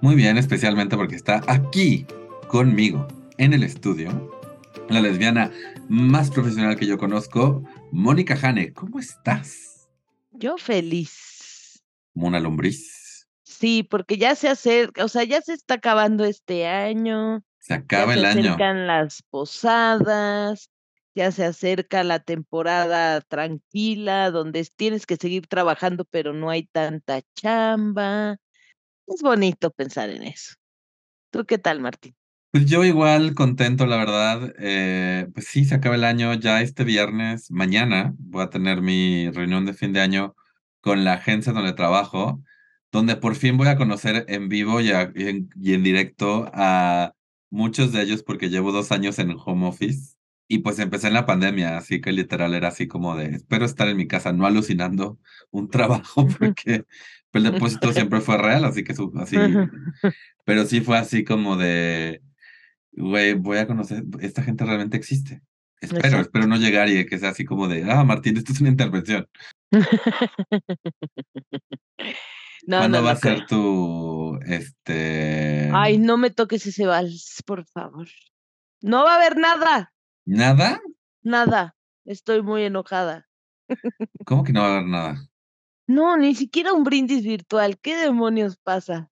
Muy bien, especialmente porque está aquí conmigo en el estudio la lesbiana más profesional que yo conozco, Mónica Hane. ¿Cómo estás? Yo feliz. Como una lombriz. Sí, porque ya se acerca, o sea, ya se está acabando este año. Se acaba el año. Se acercan las posadas, ya se acerca la temporada tranquila, donde tienes que seguir trabajando, pero no hay tanta chamba. Es bonito pensar en eso. ¿Tú qué tal, Martín? Pues yo igual contento, la verdad. Eh, pues sí, se acaba el año ya este viernes. Mañana voy a tener mi reunión de fin de año con la agencia donde trabajo, donde por fin voy a conocer en vivo y, en, y en directo a muchos de ellos porque llevo dos años en home office. Y pues empecé en la pandemia, así que literal era así como de, espero estar en mi casa, no alucinando un trabajo, porque el depósito siempre fue real, así que así, pero sí fue así como de, güey, voy a conocer, esta gente realmente existe. Espero, espero no llegar y que sea así como de, ah, Martín, esto es una intervención. no, ¿Cuándo va a ser tu, este... Ay, no me toques ese vals, por favor. No va a haber nada. ¿Nada? Nada. Estoy muy enojada. ¿Cómo que no va a haber nada? No, ni siquiera un brindis virtual. ¿Qué demonios pasa?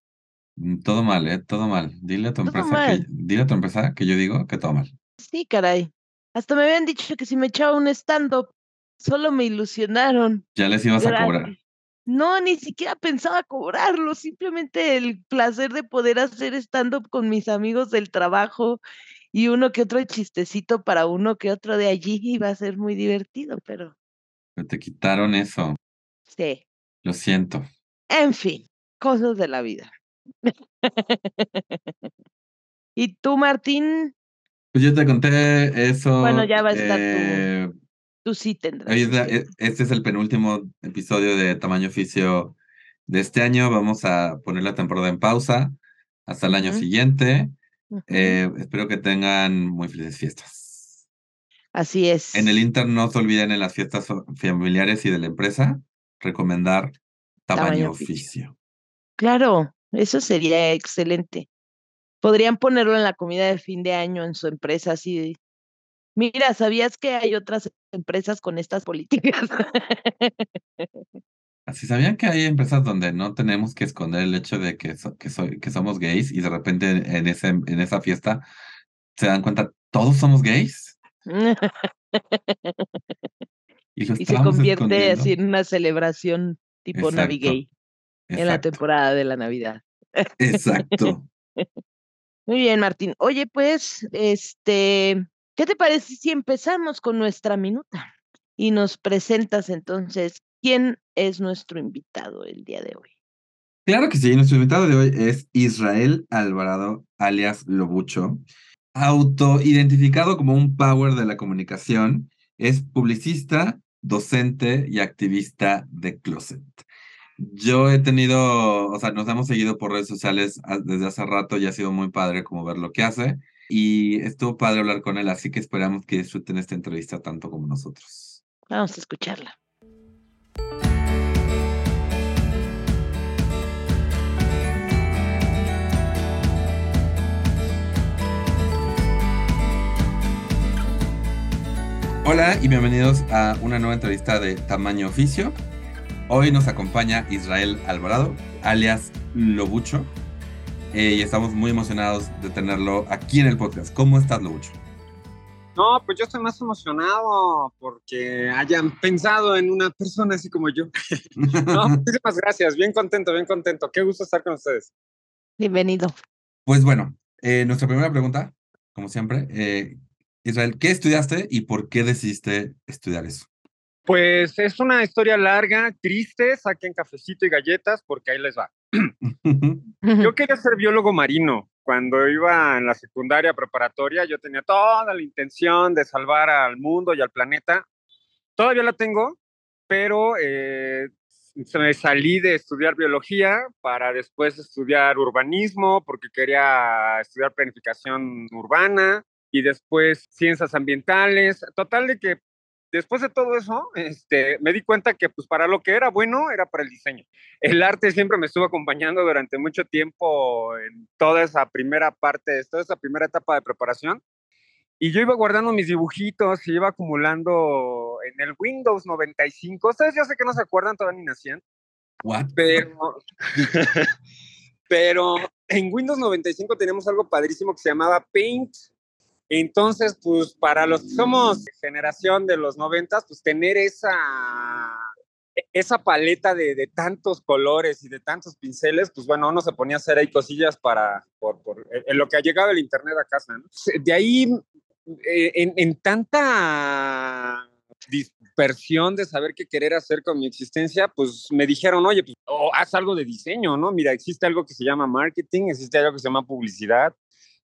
Mm, todo mal, ¿eh? Todo mal. Dile a tu empresa que, dile a tu empresa que yo digo que todo mal. Sí, caray. Hasta me habían dicho que si me echaba un stand-up, solo me ilusionaron. Ya les ibas a cobrar. No, ni siquiera pensaba cobrarlo, simplemente el placer de poder hacer stand-up con mis amigos del trabajo y uno que otro chistecito para uno que otro de allí iba a ser muy divertido, pero... Pero te quitaron eso. Sí. Lo siento. En fin, cosas de la vida. ¿Y tú, Martín? Pues yo te conté eso. Bueno, ya va a estar eh, tú. sí tendrás. E, este es el penúltimo episodio de Tamaño Oficio de este año. Vamos a poner la temporada en pausa hasta el año siguiente. Eh, espero que tengan muy felices fiestas. Así es. En el Inter no se olviden en las fiestas familiares y de la empresa recomendar tamaño, oficio. Claro, eso sería excelente. Podrían ponerlo en la comida de fin de año en su empresa así. Mira, ¿sabías que hay otras empresas con estas políticas? Así sabían que hay empresas donde no tenemos que esconder el hecho de que, que, que somos gays y de repente en, ese, en esa fiesta se dan cuenta, todos somos gays. y, se convierte así en una celebración tipo Navigay en la temporada de la Navidad. Exacto. Muy bien, Martín. Oye, pues, este, ¿qué te parece si empezamos con nuestra minuta? Y nos presentas entonces quién es nuestro invitado el día de hoy. Claro que sí, nuestro invitado de hoy es Israel Alvarado, alias Lobucho, autoidentificado como un power de la comunicación, es publicista, docente y activista de Closet. Yo he tenido, o sea, nos hemos seguido por redes sociales desde hace rato y ha sido muy padre como ver lo que hace. Y estuvo padre hablar con él, así que esperamos que disfruten esta entrevista tanto como nosotros. Vamos a escucharla. Hola y bienvenidos a una nueva entrevista de Tamaño Oficio. Hoy nos acompaña Israel Alvarado, alias Lobucho, eh, y estamos muy emocionados de tenerlo aquí en el podcast. ¿Cómo estás, Lobucho? No, pues yo estoy más emocionado porque hayan pensado en una persona así como yo. no, muchísimas gracias, bien contento, bien contento. Qué gusto estar con ustedes. Bienvenido. Pues bueno, eh, nuestra primera pregunta, como siempre, eh, Israel, ¿qué estudiaste y por qué decidiste estudiar eso? Pues es una historia larga, triste, saquen cafecito y galletas porque ahí les va. Yo quería ser biólogo marino. Cuando iba en la secundaria preparatoria, yo tenía toda la intención de salvar al mundo y al planeta. Todavía la tengo, pero eh, me salí de estudiar biología para después estudiar urbanismo, porque quería estudiar planificación urbana y después ciencias ambientales. Total de que después de todo eso, este, me di cuenta que pues para lo que era bueno era para el diseño. El arte siempre me estuvo acompañando durante mucho tiempo en toda esa primera parte, toda esa primera etapa de preparación. Y yo iba guardando mis dibujitos y iba acumulando en el Windows 95. Ustedes yo sé que no se acuerdan, todavía ni nacían. What? Pero, pero en Windows 95 teníamos algo padrísimo que se llamaba Paint entonces, pues para los que somos generación de los noventas, pues tener esa, esa paleta de, de, tantos colores y de tantos pinceles, pues bueno, uno se ponía a hacer ahí cosillas para, por, por en lo que ha llegado el internet a casa, ¿no? De ahí, eh, en, en tanta dispersión de saber qué querer hacer con mi existencia, pues me dijeron, oye, pues haz algo de diseño, ¿no? Mira, existe algo que se llama marketing, existe algo que se llama publicidad,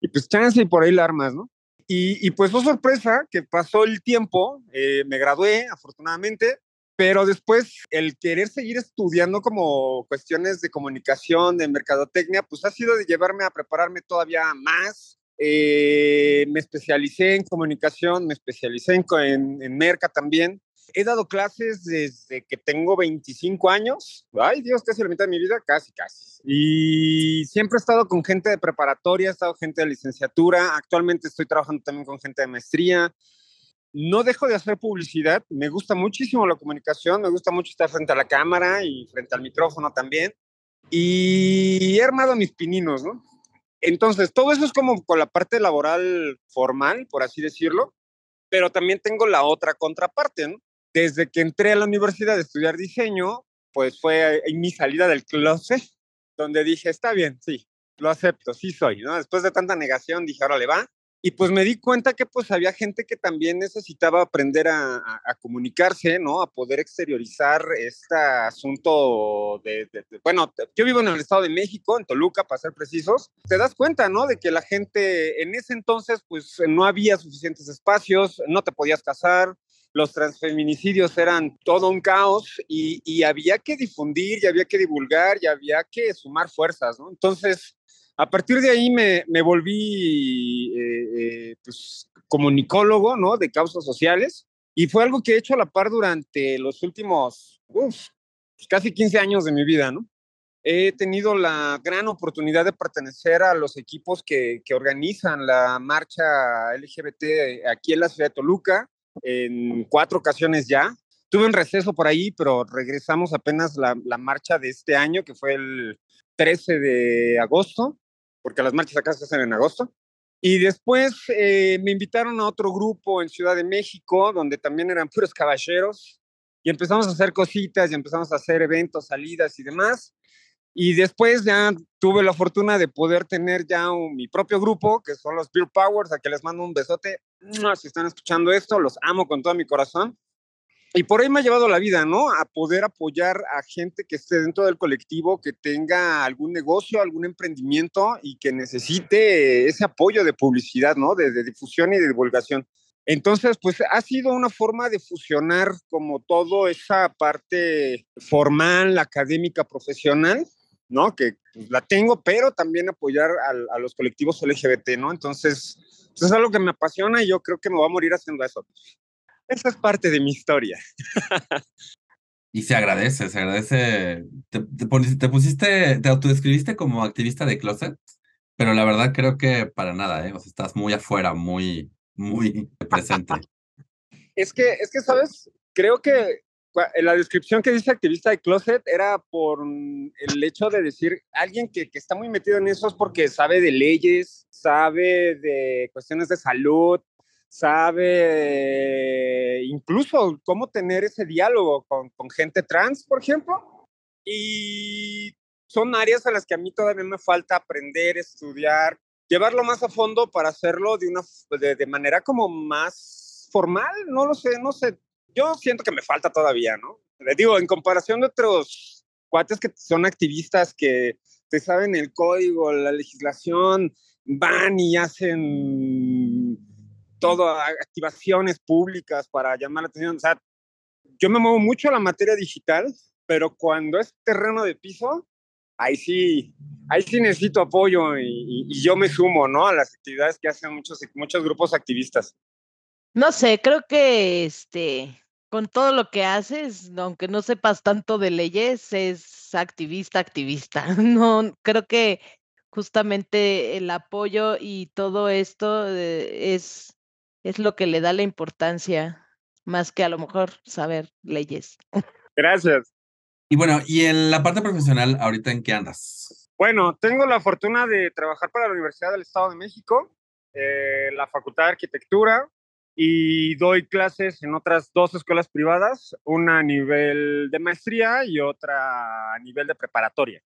y pues chance y por ahí la armas, ¿no? Y, pues fue sorpresa que pasó el tiempo, eh, me gradué afortunadamente, pero después el querer seguir estudiando como cuestiones de comunicación, de mercadotecnia, pues ha sido de llevarme a prepararme todavía más. Eh, me especialicé en comunicación, me especialicé en, en, en merca también he dado clases desde que tengo 25 años. Ay, Dios, casi la mitad de mi vida, casi, casi. Y siempre he estado con gente de preparatoria, he estado gente de licenciatura. Actualmente estoy trabajando también con gente de maestría. No dejo de hacer publicidad. Me gusta muchísimo la comunicación, me gusta mucho estar frente a la cámara y frente al micrófono también. Y he armado mis pininos, ¿no? Entonces, todo eso es como con la parte laboral formal, por así decirlo, pero también tengo la otra contraparte, ¿no? Desde que entré a la universidad a estudiar diseño, pues fue en mi salida del closet, donde dije, está bien, sí, lo acepto, sí soy, ¿no? Después de tanta negación dije, ahora le va. Y pues me di cuenta que pues había gente que también necesitaba aprender a, comunicarse, ¿no? A poder exteriorizar este asunto de, de, de, bueno, yo vivo en el Estado de México, en Toluca, para ser precisos. Te das cuenta, ¿no? De que la gente en ese entonces pues no había suficientes espacios, no te podías casar, los transfeminicidios eran todo un caos y, había que difundir y había que divulgar y había que sumar fuerzas, ¿no? Entonces, a partir de ahí me, volví eh, eh, pues, comunicólogo, ¿no? De causas sociales y fue algo que he hecho a la par durante los últimos, uf, casi 15 años de mi vida, ¿no? He tenido la gran oportunidad de pertenecer a los equipos que, que organizan la marcha LGBT aquí en la ciudad de Toluca, en cuatro ocasiones ya. Tuve un receso por ahí, pero regresamos apenas la, la marcha de este año, que fue el 13 de agosto, porque las marchas acá se hacen en agosto. Y después eh, me invitaron a otro grupo en Ciudad de México, donde también eran puros caballeros, y empezamos a hacer cositas y empezamos a hacer eventos, salidas y demás. Y después ya tuve la fortuna de poder tener ya un, mi propio grupo, que son los Beer Powers, a que les mando un besote. Si están escuchando esto, los amo con todo mi corazón. Y por ahí me ha llevado la vida, ¿no? A poder apoyar a gente que esté dentro del colectivo, que tenga algún negocio, algún emprendimiento y que necesite ese apoyo de publicidad, ¿no? De, de difusión y de divulgación. Entonces, pues ha sido una forma de fusionar como todo esa parte formal, académica, profesional, ¿no? Que pues, la tengo, pero también apoyar a, a, los colectivos LGBT, ¿no? Entonces, pues, es algo que me apasiona y yo creo que me voy a morir haciendo eso. Esa es parte de mi historia. y se agradece, se agradece. Te, te, te, pusiste, te autodescribiste como activista de closet, pero la verdad creo que para nada, ¿eh? O sea, estás muy afuera, muy, muy presente. es que, es que, ¿sabes? Creo que la descripción que dice activista de closet era por el hecho de decir alguien que, que, está muy metido en eso es porque sabe de leyes, sabe de cuestiones de salud, sabe incluso cómo tener ese diálogo con, con gente trans, por ejemplo. Y son áreas a las que a mí todavía me falta aprender, estudiar, llevarlo más a fondo para hacerlo de una de, de, manera como más formal, no lo sé, no sé. Yo siento que me falta todavía, ¿no? Le digo, en comparación de otros cuates que son activistas que te saben el código, la legislación, van y hacen todo, activaciones públicas para llamar la atención. O sea, yo me muevo mucho a la materia digital, pero cuando es terreno de piso, ahí sí, ahí sí necesito apoyo y, y, yo me sumo, ¿no? A las actividades que hacen muchos, muchos grupos activistas. No sé, creo que este, con todo lo que haces, aunque no sepas tanto de leyes, es activista, activista. No, creo que justamente el apoyo y todo esto eh, es, es lo que le da la importancia, más que a lo mejor saber leyes. Gracias. Y bueno, y en la parte profesional, ahorita en qué andas? Bueno, tengo la fortuna de trabajar para la Universidad del Estado de México, eh, la Facultad de Arquitectura, y doy clases en otras dos escuelas privadas, una a nivel de maestría y otra a nivel de preparatoria.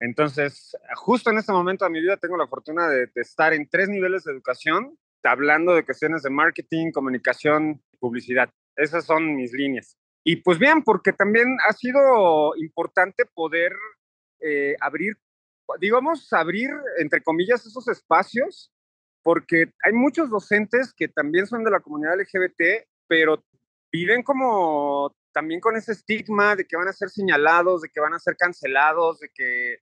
Entonces, justo en este momento de mi vida tengo la fortuna de, estar en tres niveles de educación, hablando de cuestiones de marketing, comunicación publicidad. Esas son mis líneas. Y pues bien, porque también ha sido importante poder eh, abrir, digamos, abrir, entre comillas, esos espacios porque hay muchos docentes que también son de la comunidad LGBT, pero viven como también con ese estigma de que van a ser señalados, de que van a ser cancelados, de que,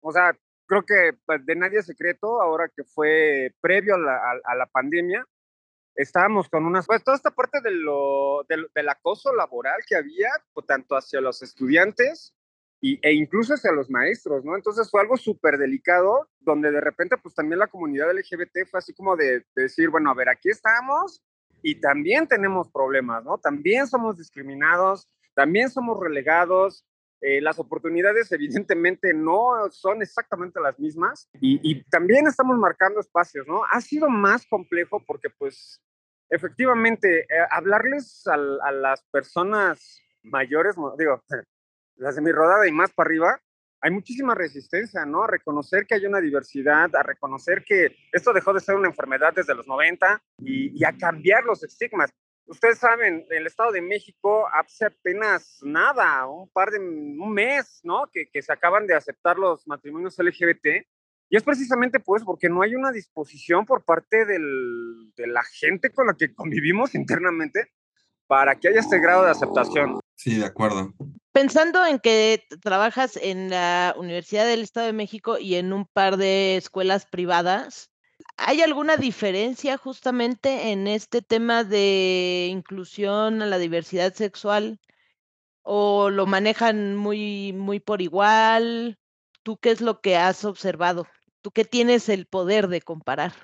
o sea, creo que pues, de nadie es secreto, ahora que fue previo a la, a, la pandemia, estábamos con unas, pues toda esta parte de lo, del, del acoso laboral que había, tanto hacia los estudiantes y, e incluso hacia los maestros, ¿no? Entonces fue algo súper delicado, donde de repente pues también la comunidad LGBT fue así como de, de, decir, bueno, a ver, aquí estamos y también tenemos problemas, ¿no? También somos discriminados, también somos relegados, eh, las oportunidades evidentemente no son exactamente las mismas y, y, también estamos marcando espacios, ¿no? Ha sido más complejo porque pues efectivamente eh, hablarles a, a las personas mayores, digo, las de mi rodada y más para arriba, hay muchísima resistencia, ¿no? A reconocer que hay una diversidad, a reconocer que esto dejó de ser una enfermedad desde los 90 y, a cambiar los estigmas. Ustedes saben, el Estado de México hace apenas nada, un par de, un mes, ¿no? Que, se acaban de aceptar los matrimonios LGBT. Y es precisamente pues porque no hay una disposición por parte de la gente con la que convivimos internamente para que haya este grado de aceptación. Sí, de acuerdo. Pensando en que trabajas en la Universidad del Estado de México y en un par de escuelas privadas, ¿hay alguna diferencia justamente en este tema de inclusión a la diversidad sexual? ¿O lo manejan muy, muy por igual? ¿Tú qué es lo que has observado? ¿Tú qué tienes el poder de comparar?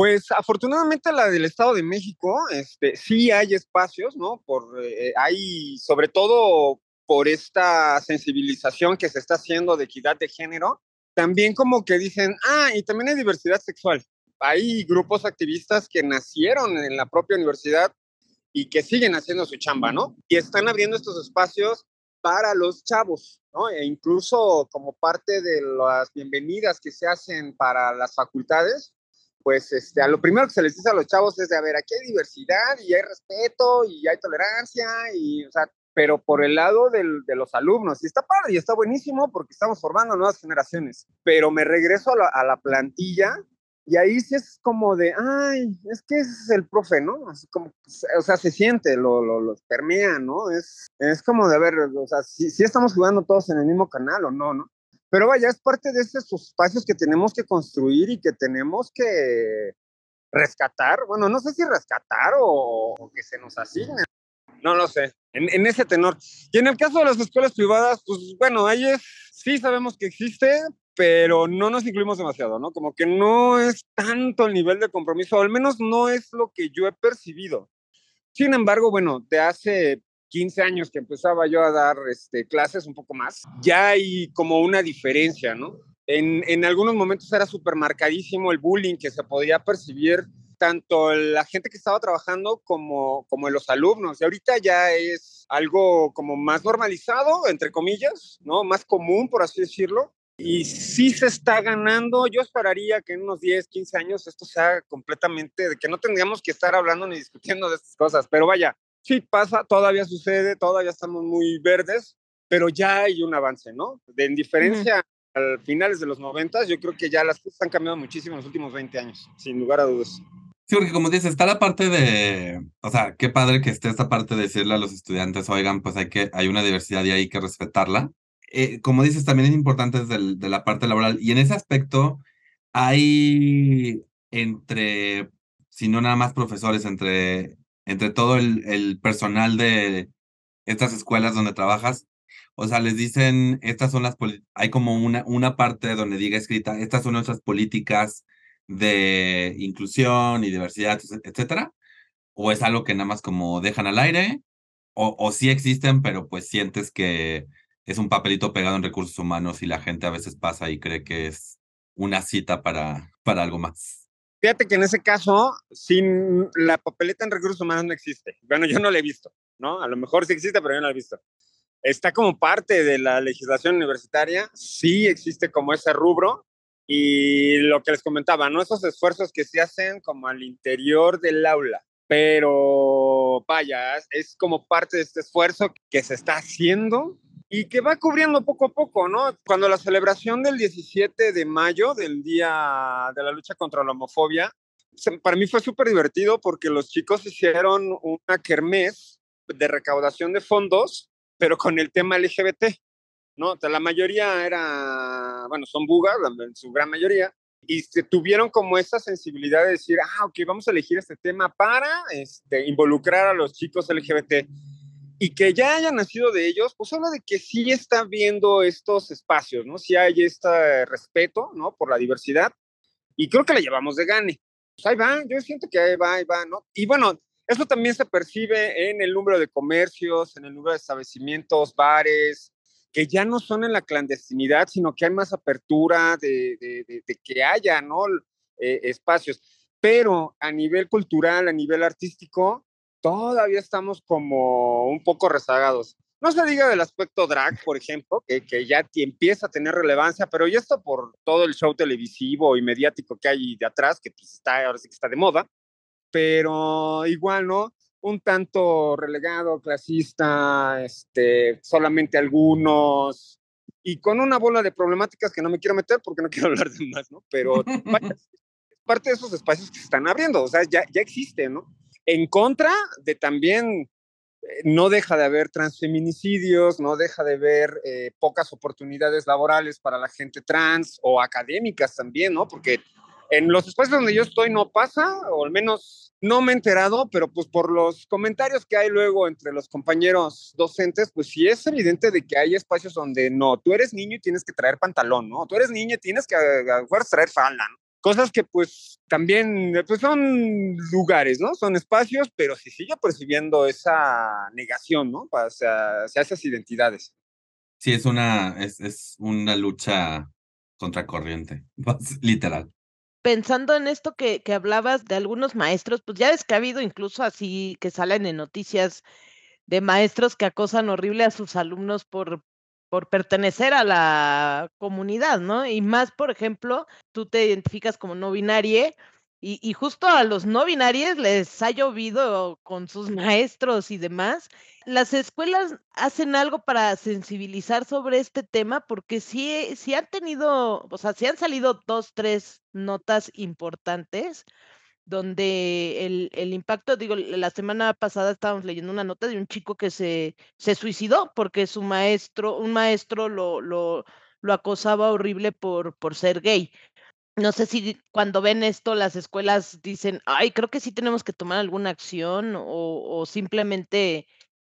Pues afortunadamente la del Estado de México, este, sí hay espacios, ¿no? Por, eh, hay sobre todo por esta sensibilización que se está haciendo de equidad de género, también como que dicen, ah, y también hay diversidad sexual. Hay grupos activistas que nacieron en la propia universidad y que siguen haciendo su chamba, ¿no? Y están abriendo estos espacios para los chavos, ¿no? E incluso como parte de las bienvenidas que se hacen para las facultades, pues este, a lo primero que se les dice a los chavos es de, a ver, aquí hay diversidad y hay respeto y hay tolerancia, y, o sea, pero por el lado del, de los alumnos, y está padre y está buenísimo porque estamos formando nuevas generaciones, pero me regreso a la, a la plantilla y ahí sí es como de, ay, es que ese es el profe, ¿no? Como, o sea, se siente, lo, lo, lo permea, ¿no? Es, es como de, a ver, o sea, si, si estamos jugando todos en el mismo canal o no, ¿no? Pero vaya, es parte de esos espacios que tenemos que construir y que tenemos que rescatar. Bueno, no sé si rescatar o, o que se nos asignen. No lo sé, en, en, ese tenor. Y en el caso de las escuelas privadas, pues bueno, ahí es, sí sabemos que existe, pero no nos incluimos demasiado, ¿no? Como que no es tanto el nivel de compromiso, o al menos no es lo que yo he percibido. Sin embargo, bueno, de hace 15 años que empezaba yo a dar este, clases, un poco más, ya hay como una diferencia, ¿no? En, algunos momentos era súper marcadísimo el bullying que se podía percibir tanto la gente que estaba trabajando como, como los alumnos. Y ahorita ya es algo como más normalizado, entre comillas, ¿no? Más común, por así decirlo. Y sí se está ganando. Yo esperaría que en unos 10, 15 años esto sea completamente, de que no tendríamos que estar hablando ni discutiendo de estas cosas. Pero vaya, sí pasa, todavía sucede, todavía estamos muy verdes, pero ya hay un avance, ¿no? De, en diferencia a finales de los 90, yo creo que ya las cosas han cambiado muchísimo en los últimos 20 años, sin lugar a dudas. Sí, porque como dices, está la parte de, o sea, qué padre que esté esta parte de decirle a los estudiantes, oigan, pues hay que, hay una diversidad y hay que respetarla. Eh, como dices, también es importante desde de la parte laboral. Y en ese aspecto, hay entre, si no nada más profesores, entre, entre todo el, el personal de estas escuelas donde trabajas, o sea, les dicen, estas son las, hay como una, una parte donde diga escrita, estas son nuestras políticas de inclusión y diversidad, etcétera, o es algo que nada más como dejan al aire, o, o sí existen, pero pues sientes que es un papelito pegado en recursos humanos y la gente a veces pasa y cree que es una cita para, para algo más. Fíjate que en ese caso, sin la papeleta en recursos humanos no existe. Bueno, yo no la he visto, ¿no? A lo mejor sí existe, pero yo no la he visto. Está como parte de la legislación universitaria, sí existe como ese rubro, y lo que les comentaba, ¿no? Esos esfuerzos que se hacen como al interior del aula, pero vaya, es como parte de este esfuerzo que se está haciendo y que va cubriendo poco a poco, ¿no? Cuando la celebración del 17 de mayo, del Día de la Lucha contra la Homofobia, para mí fue súper divertido porque los chicos hicieron una kermés de recaudación de fondos, pero con el tema LGBT, ¿no? la mayoría era, bueno, son bugas, en su gran mayoría, y se tuvieron como esa sensibilidad de decir, ah, ok, vamos a elegir este tema para este, involucrar a los chicos LGBT y que ya haya nacido de ellos, pues habla de que sí está viendo estos espacios, ¿no? Sí hay este respeto, ¿no? Por la diversidad y creo que la llevamos de gane. Pues ahí va, yo siento que ahí va, ahí va, ¿no? Y bueno, eso también se percibe en el número de comercios, en el número de establecimientos, bares, que ya no son en la clandestinidad, sino que hay más apertura de, de, de, que haya, ¿no? Eh, espacios. Pero a nivel cultural, a nivel artístico, todavía estamos como un poco rezagados. No se diga del aspecto drag, por ejemplo, que, que ya empieza a tener relevancia, pero y esto por todo el show televisivo y mediático que hay de atrás, que pues está, ahora sí que está de moda, pero igual, ¿no? Un tanto relegado, clasista, este, solamente algunos, y con una bola de problemáticas que no me quiero meter porque no quiero hablar de más, ¿no? Pero parte de esos espacios que se están abriendo, o sea, ya, ya existe, ¿no? En contra de también eh, no deja de haber transfeminicidios, no deja de haber eh, pocas oportunidades laborales para la gente trans o académicas también, ¿no? Porque en los espacios donde yo estoy no pasa, o al menos no me he enterado, pero pues por los comentarios que hay luego entre los compañeros docentes, pues sí es evidente de que hay espacios donde no, tú eres niño y tienes que traer pantalón, ¿no? Tú eres niña y tienes que a, traer falda, ¿no? Cosas que pues también pues son lugares, ¿no? Son espacios, pero se sigue percibiendo esa negación, ¿no? Hacia, hacia esas identidades. Sí, es una, es, es una lucha contracorriente, literal. Pensando en esto que, que hablabas de algunos maestros, pues ya ves que ha habido incluso así que salen en noticias de maestros que acosan horrible a sus alumnos por, por pertenecer a la comunidad, ¿no? Y más, por ejemplo, tú te identificas como no binaria y, y, justo a los no binarios les ha llovido con sus maestros y demás. Las escuelas hacen algo para sensibilizar sobre este tema porque sí, sí han tenido, o sea, sí han salido dos, tres notas importantes donde el, el, impacto, digo, la semana pasada estábamos leyendo una nota de un chico que se, se suicidó porque su maestro, un maestro lo, lo, acosaba horrible por, por ser gay. No sé si cuando ven esto las escuelas dicen, ay, creo que sí tenemos que tomar alguna acción o, o simplemente,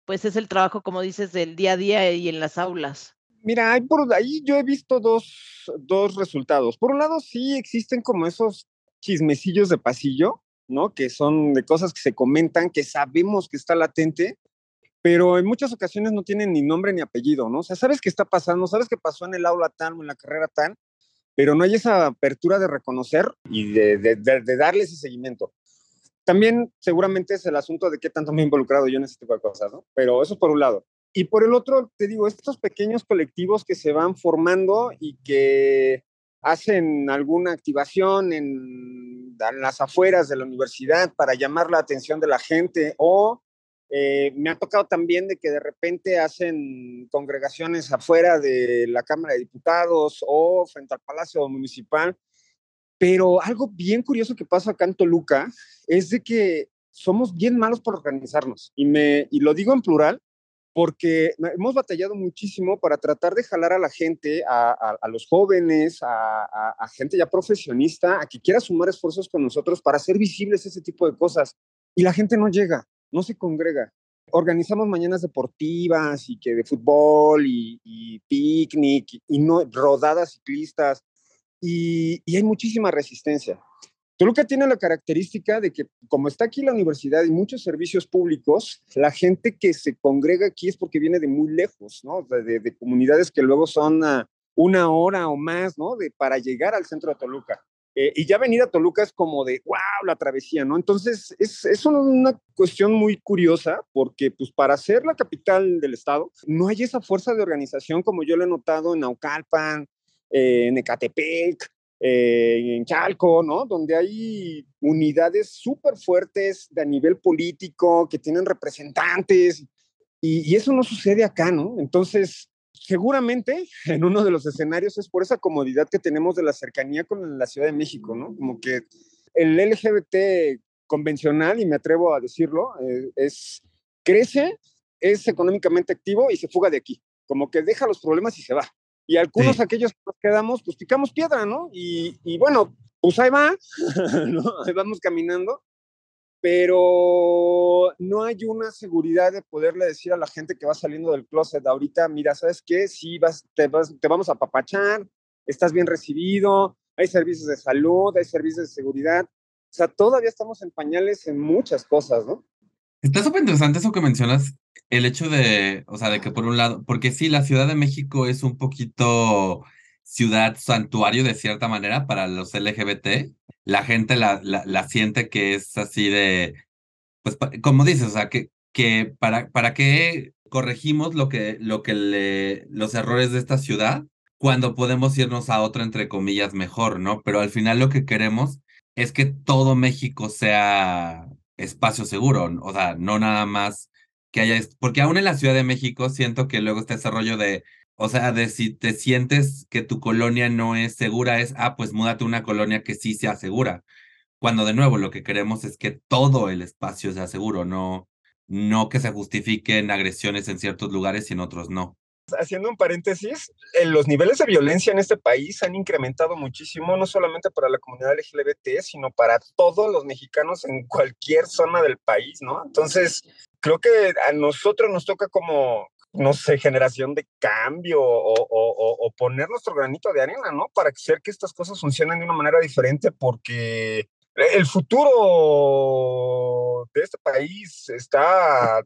pues es el trabajo, como dices, del día a día y en las aulas. Mira, por ahí yo he visto dos, dos resultados. Por un lado, sí existen como esos chismecillos de pasillo, ¿no? Que son de cosas que se comentan, que sabemos que está latente, pero en muchas ocasiones no tienen ni nombre ni apellido, ¿no? O sea, sabes qué está pasando, sabes qué pasó en el aula tal o en la carrera tal, pero no hay esa apertura de reconocer y de, de, de, darle ese seguimiento. También seguramente es el asunto de qué tanto me he involucrado yo en ese tipo de cosas, ¿no? Pero eso por un lado. Y por el otro, te digo, estos pequeños colectivos que se van formando y que hacen alguna activación en, las afueras de la universidad para llamar la atención de la gente o Eh, me ha tocado también de que de repente hacen congregaciones afuera de la Cámara de Diputados o frente al Palacio Municipal. Pero algo bien curioso que pasa acá en Toluca es de que somos bien malos por organizarnos. Y, me, y lo digo en plural porque hemos batallado muchísimo para tratar de jalar a la gente, a, los jóvenes, a, gente ya profesionista, a que quiera sumar esfuerzos con nosotros para hacer visibles ese tipo de cosas. Y la gente no llega no se congrega. Organizamos mañanas deportivas y que de fútbol y, picnic y no, rodadas ciclistas y, y hay muchísima resistencia. Toluca tiene la característica de que como está aquí la universidad y muchos servicios públicos, la gente que se congrega aquí es porque viene de muy lejos, ¿no? De, de, comunidades que luego son una hora o más, ¿no? De, para llegar al centro de Toluca. Eh, y ya venir a Toluca es como de, wow, la travesía, ¿no? Entonces, es, es, una cuestión muy curiosa porque, pues, para ser la capital del estado, no hay esa fuerza de organización como yo lo he notado en Naucalpan, eh, en Ecatepec, eh, en Chalco, ¿no? Donde hay unidades súper fuertes de a nivel político, que tienen representantes, y, y eso no sucede acá, ¿no? Entonces, seguramente en uno de los escenarios es por esa comodidad que tenemos de la cercanía con la Ciudad de México, ¿no? Como que el LGBT convencional, y me atrevo a decirlo, eh, es, crece, es económicamente activo y se fuga de aquí. Como que deja los problemas y se va. Y algunos, aquellos que nos quedamos, pues picamos piedra, ¿no? Y, y bueno, pues ahí va, ¿no? Ahí vamos caminando pero no hay una seguridad de poderle decir a la gente que va saliendo del closet ahorita, mira, ¿sabes qué? Sí, vas, te, vas, te vamos a papachar, estás bien recibido, hay servicios de salud, hay servicios de seguridad. O sea, todavía estamos en pañales en muchas cosas, ¿no? Está súper interesante eso que mencionas, el hecho de, o sea, de que por un lado, porque sí, la Ciudad de México es un poquito ciudad santuario de cierta manera para los LGBT, la gente la, la, siente que es así de, pues como dices, o sea, que, que para, para qué corregimos lo que, lo que le, los errores de esta ciudad cuando podemos irnos a otra, entre comillas, mejor, ¿no? Pero al final lo que queremos es que todo México sea espacio seguro, o sea, no nada más que haya, porque aún en la Ciudad de México siento que luego está ese rollo de, o sea, de si te sientes que tu colonia no es segura, es, ah, pues múdate a una colonia que sí sea segura. Cuando de nuevo lo que queremos es que todo el espacio sea seguro, no, no que se justifiquen agresiones en ciertos lugares y en otros no. Haciendo un paréntesis, eh, los niveles de violencia en este país han incrementado muchísimo, no solamente para la comunidad LGBT, sino para todos los mexicanos en cualquier zona del país, ¿no? Entonces, creo que a nosotros nos toca como, no sé, generación de cambio o, poner nuestro granito de arena, ¿no? Para hacer que estas cosas funcionen de una manera diferente, porque el futuro de este país está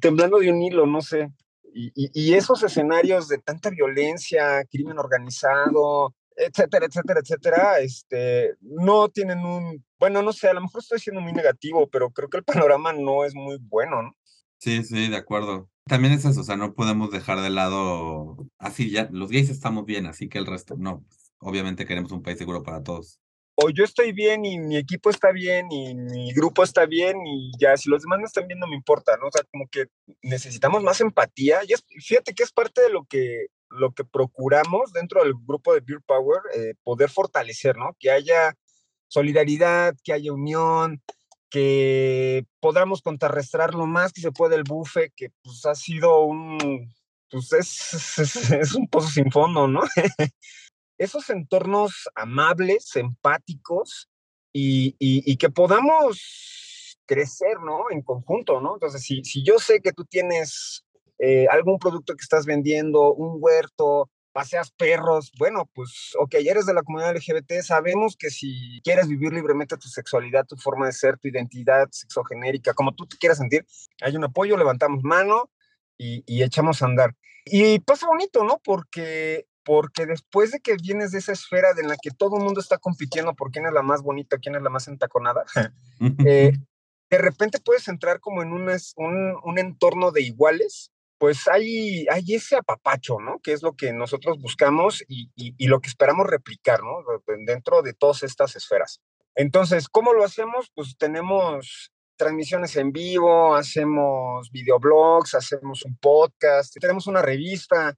temblando de un hilo, no sé. Y, esos escenarios de tanta violencia, crimen organizado, etcétera, etcétera, etcétera, este, no tienen un, bueno, no sé, a lo mejor estoy siendo muy negativo, pero creo que el panorama no es muy bueno, ¿no? Sí, sí, de acuerdo. También es eso, o sea, no podemos dejar de lado, así ya, los gays estamos bien, así que el resto, no, obviamente queremos un país seguro para todos. O yo estoy bien y mi equipo está bien y mi grupo está bien y ya, si los demás no están bien no me importa, ¿no? O sea, como que necesitamos más empatía y es, fíjate que es parte de lo que, lo que procuramos dentro del grupo de Beer Power, eh, poder fortalecer, ¿no? Que haya solidaridad, que haya unión, que podamos contrarrestar lo más que se puede el bufe, que pues ha sido un, pues es, es, un pozo sin fondo, ¿no? Esos entornos amables, empáticos y, y, que podamos crecer, ¿no? En conjunto, ¿no? Entonces, si, si yo sé que tú tienes eh, algún producto que estás vendiendo, un huerto, paseas perros, bueno, pues, ok, eres de la comunidad LGBT, sabemos que si quieres vivir libremente tu sexualidad, tu forma de ser, tu identidad sexogenérica, como tú te quieras sentir, hay un apoyo, levantamos mano y, echamos a andar. Y pasa bonito, ¿no? Porque porque después de que vienes de esa esfera en la que todo el mundo está compitiendo por quién es la más bonita, quién es la más entaconada, eh, de repente puedes entrar como en un, un, un, entorno de iguales pues hay, hay ese apapacho, ¿no? Que es lo que nosotros buscamos y, y, lo que esperamos replicar, ¿no? Dentro de todas estas esferas. Entonces, ¿cómo lo hacemos? Pues tenemos transmisiones en vivo, hacemos videoblogs, hacemos un podcast, tenemos una revista,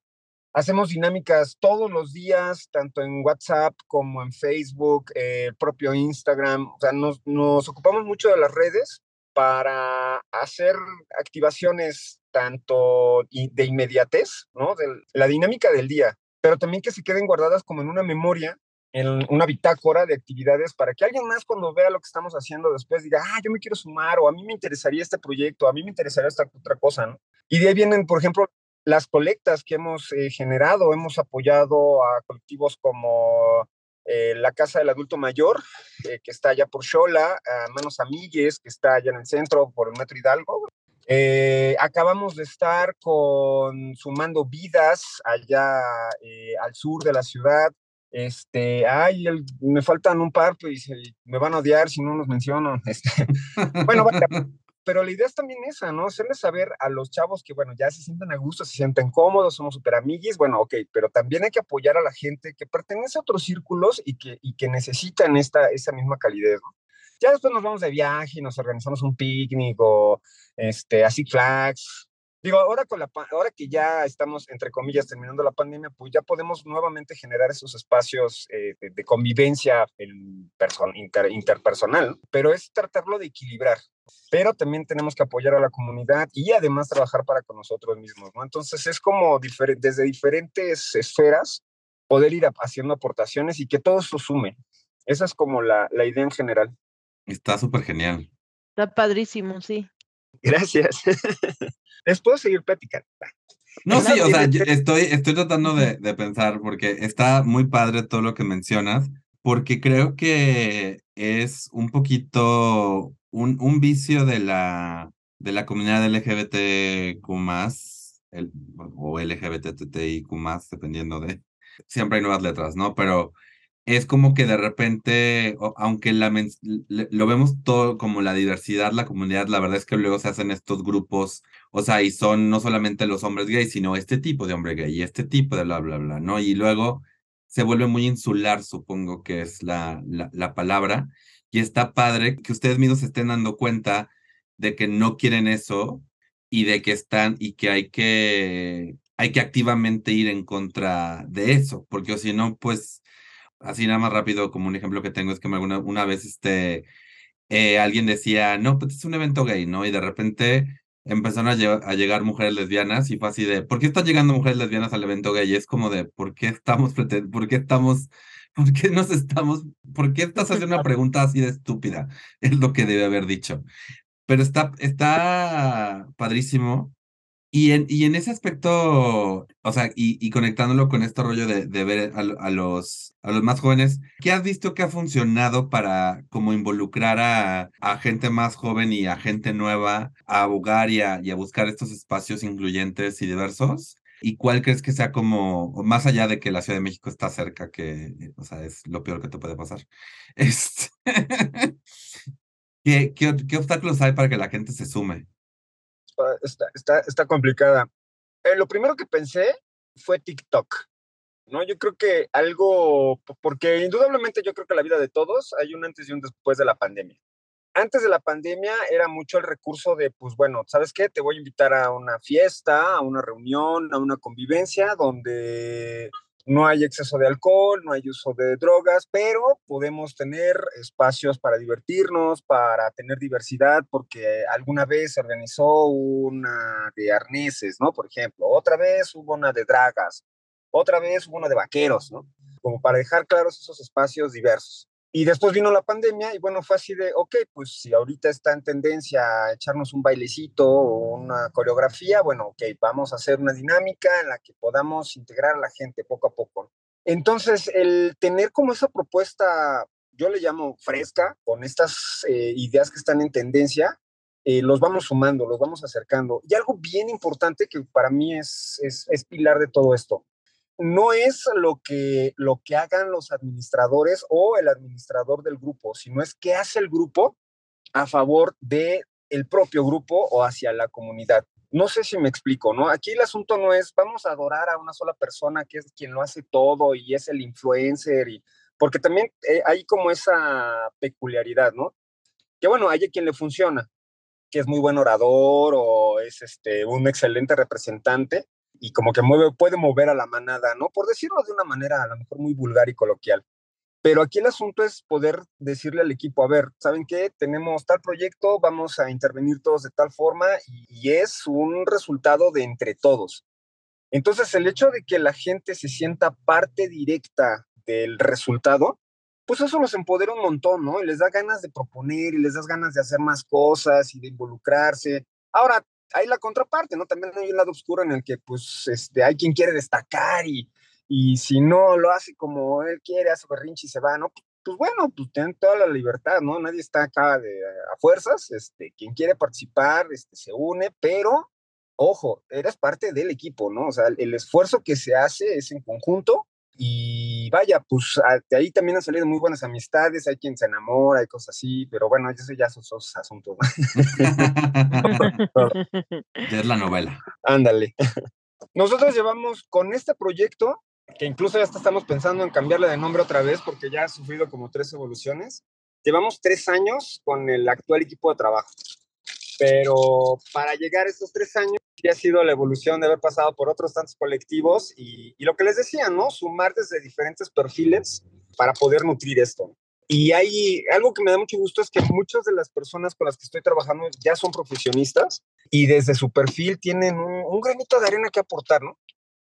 hacemos dinámicas todos los días, tanto en WhatsApp como en Facebook, eh, propio Instagram. O sea, nos, nos ocupamos mucho de las redes para hacer activaciones tanto de inmediatez, ¿no? De la dinámica del día, pero también que se queden guardadas como en una memoria, en una bitácora de actividades para que alguien más cuando vea lo que estamos haciendo después diga, ah, yo me quiero sumar o a mí me interesaría este proyecto, a mí me interesaría esta otra cosa, ¿no? Y de ahí vienen, por ejemplo, las colectas que hemos eh, generado, hemos apoyado a colectivos como eh, la Casa del Adulto Mayor, eh, que está allá por Xola, a Manos Amigues, que está allá en el centro por el Metro Hidalgo. Acabamos de estar con Sumando Vidas allá al sur de la ciudad. Este, ay, me faltan un par, pues, me van a odiar si no los menciono. Este, bueno, vaya, pero la idea es también esa, ¿no? Hacerles saber a los chavos que, bueno, ya se sienten a gusto, se sienten cómodos, somos súper amiguis, bueno, ok, pero también hay que apoyar a la gente que pertenece a otros círculos y que, y que necesitan esta, esa misma calidez, ¿no? Ya después nos vamos de viaje y nos organizamos un picnic o este, así flags, Digo, ahora, con la, ahora que ya estamos, entre comillas, terminando la pandemia, pues ya podemos nuevamente generar esos espacios eh, de, convivencia en interpersonal, pero es tratarlo de equilibrar. Pero también tenemos que apoyar a la comunidad y además trabajar para con nosotros mismos, ¿no? Entonces es como desde diferentes esferas poder ir haciendo aportaciones y que todo eso sume. Esa es como la, la idea en general. Está súper genial. Está padrísimo, sí. Gracias. Les puedo seguir platicando. No, sí, o sea, estoy, estoy tratando de, de, pensar porque está muy padre todo lo que mencionas, porque creo que es un poquito un, un vicio de la, de la comunidad LGBTQ el, o LGBTTIQ dependiendo de, siempre hay nuevas letras, ¿no? Pero es como que de repente, aunque la lo vemos todo como la diversidad, la comunidad, la verdad es que luego se hacen estos grupos, o sea, y son no solamente los hombres gays, sino este tipo de hombre gay y este tipo de bla, bla, bla, ¿no? Y luego se vuelve muy insular, supongo que es la, la, la palabra, y está padre que ustedes mismos se estén dando cuenta de que no quieren eso y de que están y que hay que hay que activamente ir en contra de eso, porque si no, pues así nada más rápido, como un ejemplo que tengo, es que alguna, una vez este, eh, alguien decía, no, pues es un evento gay, ¿no? Y de repente empezaron a, llegar mujeres lesbianas y fue así de, ¿por qué están llegando mujeres lesbianas al evento gay? Y es como de, ¿por qué estamos, por qué estamos, por qué nos estamos, por qué estás haciendo una pregunta así de estúpida? Es lo que debe haber dicho. Pero está, está padrísimo y en, y en ese aspecto, o sea, y, y conectándolo con este rollo de, de ver a, los, a los más jóvenes, ¿qué has visto que ha funcionado para como involucrar a, a gente más joven y a gente nueva a abogar y a, y a buscar estos espacios incluyentes y diversos? ¿Y cuál crees que sea como, más allá de que la Ciudad de México está cerca, que, o sea, es lo peor que te puede pasar? Este, ¿qué, qué, ¿Qué obstáculos hay para que la gente se sume? Está, está, está complicada. Eh, lo primero que pensé fue TikTok. ¿no? Yo creo que algo, porque indudablemente yo creo que la vida de todos hay un antes y un después de la pandemia. Antes de la pandemia era mucho el recurso de, pues bueno, ¿sabes qué? Te voy a invitar a una fiesta, a una reunión, a una convivencia donde no hay exceso de alcohol, no hay uso de drogas, pero podemos tener espacios para divertirnos, para tener diversidad, porque alguna vez se organizó una de arneses, ¿no? Por ejemplo, otra vez hubo una de dragas, otra vez hubo una de vaqueros, ¿no? Como para dejar claros esos espacios diversos. Y después vino la pandemia y bueno, fue así de, ok, pues si ahorita está en tendencia a echarnos un bailecito o una coreografía, bueno, ok, vamos a hacer una dinámica en la que podamos integrar a la gente poco a poco. Entonces, el tener como esa propuesta, yo le llamo fresca, con estas eh, ideas que están en tendencia, eh, los vamos sumando, los vamos acercando. Y algo bien importante que para mí es, es, es pilar de todo esto, no es lo que, lo que hagan los administradores o el administrador del grupo, sino es qué hace el grupo a favor de el propio grupo o hacia la comunidad. No sé si me explico, ¿no? Aquí el asunto no es vamos a adorar a una sola persona que es quien lo hace todo y es el influencer y porque también eh, hay como esa peculiaridad, ¿no? Que bueno, hay quien le funciona, que es muy buen orador o es este, un excelente representante y como que mueve, puede mover a la manada, ¿no? Por decirlo de una manera a lo mejor muy vulgar y coloquial. Pero aquí el asunto es poder decirle al equipo, a ver, ¿saben qué? Tenemos tal proyecto, vamos a intervenir todos de tal forma y, es un resultado de entre todos. Entonces, el hecho de que la gente se sienta parte directa del resultado, pues eso los empodera un montón, ¿no? Y les da ganas de proponer y les da ganas de hacer más cosas y de involucrarse. Ahora, hay la contraparte, ¿no? También hay un lado oscuro en el que, pues, este, hay quien quiere destacar y, y si no lo hace como él quiere, hace berrinche y se va, ¿no? Pues bueno, pues tienen toda la libertad, ¿no? Nadie está acá de, a fuerzas, este, quien quiere participar, este, se une, pero, ojo, eres parte del equipo, ¿no? O sea, el esfuerzo que se hace es en conjunto y vaya, pues de ahí también han salido muy buenas amistades, hay quien se enamora y cosas así, pero bueno, eso ya son esos asuntos. ya es la novela. Ándale. Nosotros llevamos con este proyecto que incluso ya estamos pensando en cambiarle de nombre otra vez porque ya ha sufrido como tres evoluciones. Llevamos tres años con el actual equipo de trabajo, pero para llegar a estos tres años ya ha sido la evolución de haber pasado por otros tantos colectivos y, y lo que les decía, ¿no? Sumar desde diferentes perfiles para poder nutrir esto. Y hay algo que me da mucho gusto es que muchas de las personas con las que estoy trabajando ya son profesionistas y desde su perfil tienen un, un granito de arena que aportar, ¿no?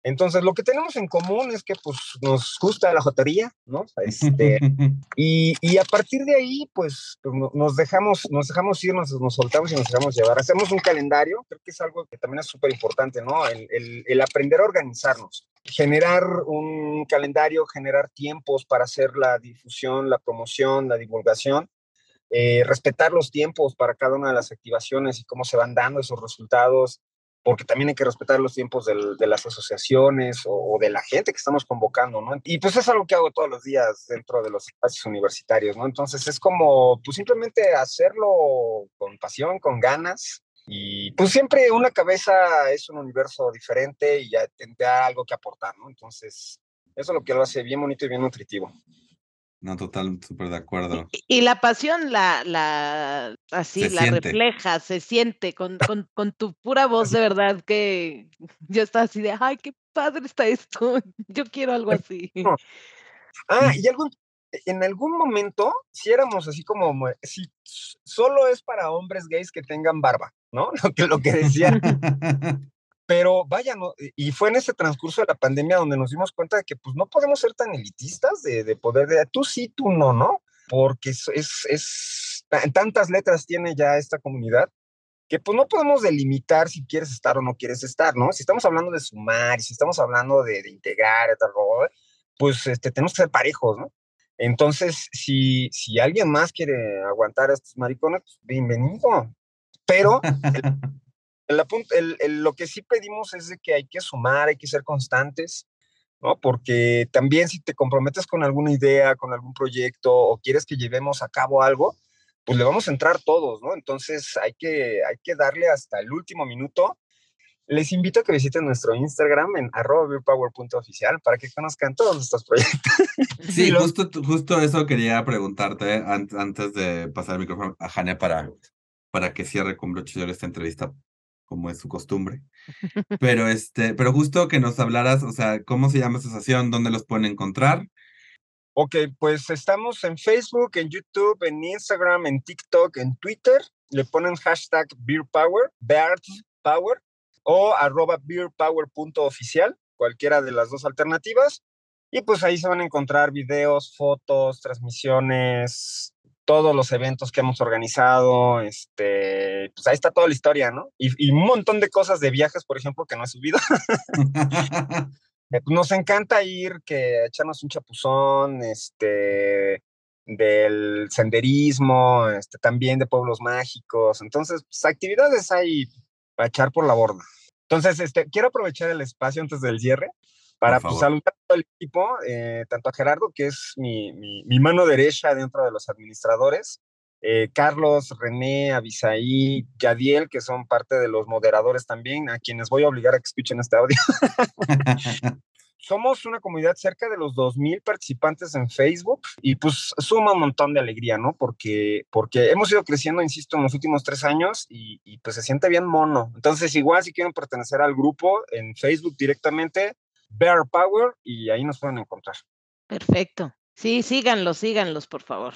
Entonces, lo que tenemos en común es que pues, nos gusta la jotería, ¿no? Este, y, y, a partir de ahí, pues, pues nos, dejamos, nos dejamos ir, nos, nos, soltamos y nos dejamos llevar. Hacemos un calendario, creo que es algo que también es súper importante, ¿no? El, el, el, aprender a organizarnos, generar un calendario, generar tiempos para hacer la difusión, la promoción, la divulgación. Eh, respetar los tiempos para cada una de las activaciones y cómo se van dando esos resultados, porque también hay que respetar los tiempos del, de las asociaciones o, o, de la gente que estamos convocando, ¿no? Y pues es algo que hago todos los días dentro de los espacios universitarios, ¿no? Entonces es como, pues simplemente hacerlo con pasión, con ganas. Y pues siempre una cabeza es un universo diferente y ya tendrá algo que aportar, ¿no? Entonces, eso es lo que lo hace bien bonito y bien nutritivo. No, total, súper de acuerdo. Y, y, la pasión la, la así se la siente. refleja, se siente con, con, con, tu pura voz de verdad que yo estaba así de, ay, qué padre está esto, yo quiero algo así. Ah, y algo, en algún momento, si éramos así como, si solo es para hombres gays que tengan barba, ¿no? Lo que, lo que decía. Pero vaya, no, y fue en ese transcurso de la pandemia donde nos dimos cuenta de que pues no podemos ser tan elitistas de, de poder, de tú sí, tú no, ¿no? Porque es, es, es, tantas letras tiene ya esta comunidad que pues no podemos delimitar si quieres estar o no quieres estar, ¿no? Si estamos hablando de sumar, si estamos hablando de, de integrar, tal, pues este, tenemos que ser parejos, ¿no? Entonces, si, si alguien más quiere aguantar a estos maricones, pues bienvenido. Pero el, el, el, el, lo que sí pedimos es de que hay que sumar, hay que ser constantes, ¿no? Porque también si te comprometes con alguna idea, con algún proyecto o quieres que llevemos a cabo algo, pues le vamos a entrar todos, ¿no? Entonces hay que, hay que darle hasta el último minuto. Les invito a que visiten nuestro Instagram en beerpower.oficial para que conozcan todos nuestros proyectos. Sí, justo, justo eso quería preguntarte antes de pasar el micrófono a Jane para, para que cierre con broche esta entrevista como es su costumbre. Pero este, pero justo que nos hablaras, o sea, ¿cómo se llama esa asociación? ¿Dónde los pueden encontrar? Ok, pues estamos en Facebook, en YouTube, en Instagram, en TikTok, en Twitter. Le ponen hashtag BeerPower, Power o arroba beerpower.oficial, cualquiera de las dos alternativas. Y pues ahí se van a encontrar videos, fotos, transmisiones, todos los eventos que hemos organizado, este, pues ahí está toda la historia, ¿no? Y, y un montón de cosas de viajes, por ejemplo, que no he subido. Nos encanta ir, que echarnos un chapuzón, este, del senderismo, este, también de pueblos mágicos. Entonces, pues, actividades hay para echar por la borda. Entonces, este, quiero aprovechar el espacio antes del cierre para pues, saludar a todo el equipo, eh, tanto a Gerardo, que es mi, mi, mi, mano derecha dentro de los administradores, eh, Carlos, René, Abisaí, Yadiel, que son parte de los moderadores también, a quienes voy a obligar a que escuchen este audio. somos una comunidad cerca de los 2.000 participantes en Facebook y pues suma un montón de alegría, ¿no? Porque, porque hemos ido creciendo, insisto, en los últimos tres años y, y pues se siente bien mono. Entonces, igual si quieren pertenecer al grupo en Facebook directamente, Bear Power y ahí nos pueden encontrar. Perfecto. Sí, síganlos, síganlos, por favor.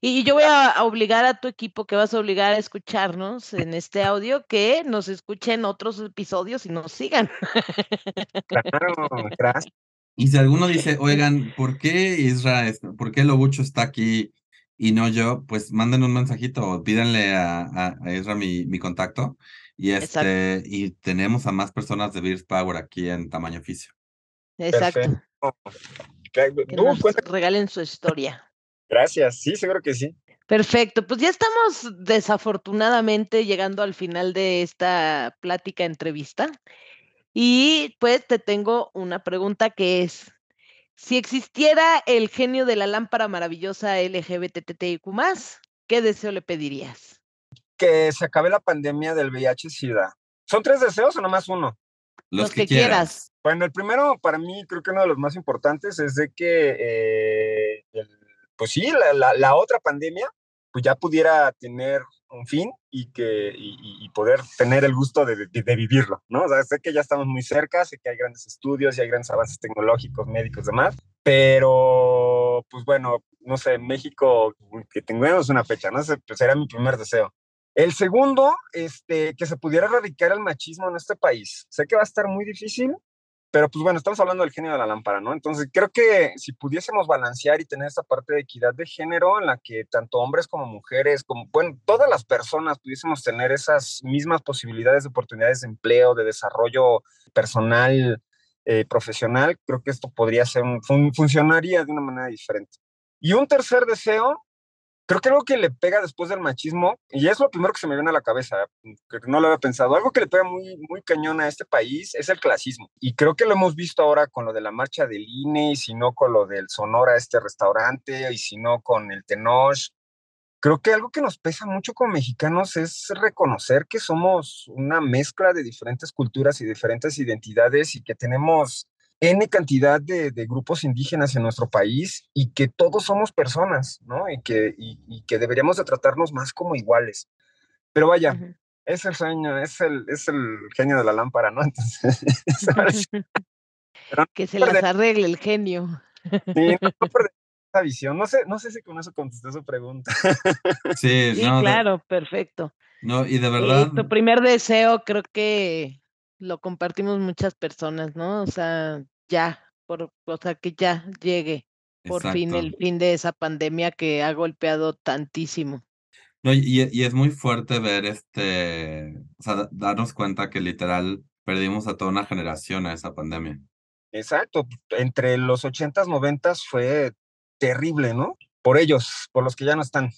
Y yo voy a obligar a tu equipo que vas a obligar a escucharnos en este audio que nos escuchen otros episodios y nos sigan. Claro, gracias. Y si alguno dice, oigan, ¿por qué Isra, es- por qué Lobucho está aquí y no yo? Pues manden un mensajito o pídanle a, a, a Isra mi, mi contacto. Y Exacto. este, y tenemos a más personas de Beers Power aquí en tamaño oficio. Exacto. Perfecto. Que- nos regalen su historia. Gracias, sí, seguro que sí. Perfecto, pues ya estamos desafortunadamente llegando al final de esta plática entrevista y pues te tengo una pregunta que es, si existiera el genio de la lámpara maravillosa LGBTTIQ+, ¿qué deseo le pedirías? Que se acabe la pandemia del VIH-Sida. ¿Son tres deseos o nomás uno? Los, que, quieras. Bueno, el primero para mí creo que uno de los más importantes es de que, eh, el- pues sí, la, la- la otra pandemia pues ya pudiera tener un fin y que y, y- y poder tener el gusto de, de- de vivirlo, ¿no? O sea, sé que ya estamos muy cerca, sé que hay grandes estudios y hay grandes avances tecnológicos, médicos, demás, pero pues bueno, no sé, México, que tengamos una fecha, ¿no? Ese pues, era mi primer deseo. El segundo, este, que se pudiera erradicar el machismo en este país. Sé que va a estar muy difícil, pero pues bueno, estamos hablando del genio de la lámpara, ¿no? Entonces creo que si pudiésemos balancear y tener esta parte de equidad de género en la que tanto hombres como mujeres, como, bueno, todas las personas pudiésemos tener esas mismas posibilidades de oportunidades de empleo, de desarrollo personal, eh, profesional, creo que esto podría ser, un, fun- funcionaría de una manera diferente. Y un tercer deseo, creo que algo que le pega después del machismo, y es lo primero que se me viene a la cabeza, que no lo había pensado, algo que le pega muy, muy cañón a este país es el clasismo. Y creo que lo hemos visto ahora con lo de la marcha del INE, y si no con lo del Sonora, este restaurante, y si no con el Tenoch. Creo que algo que nos pesa mucho como mexicanos es reconocer que somos una mezcla de diferentes culturas y diferentes identidades y que tenemos N cantidad de, de grupos indígenas en nuestro país y que todos somos personas, ¿no? Y que, y, y que deberíamos de tratarnos más como iguales. Pero vaya, Ujú. es el sueño, es el, es el genio de la lámpara, ¿no? Entonces, pero que se no las perder- arregle el genio. sí, no, no perder esa visión. No sé, no sé si con eso contesté su pregunta. Sí, Sí, no, de- claro, perfecto. no, y de Y verdad, tu primer deseo creo que lo compartimos muchas personas, ¿no? O sea, ya, por, o sea, que ya llegue por fin el fin de esa pandemia que ha golpeado tantísimo. No, y, y es muy fuerte ver este, o sea, da- darnos cuenta que literal perdimos a toda una generación a esa pandemia. Exacto, entre los 80s, 90s fue terrible, ¿no? Por ellos, por los que ya no están,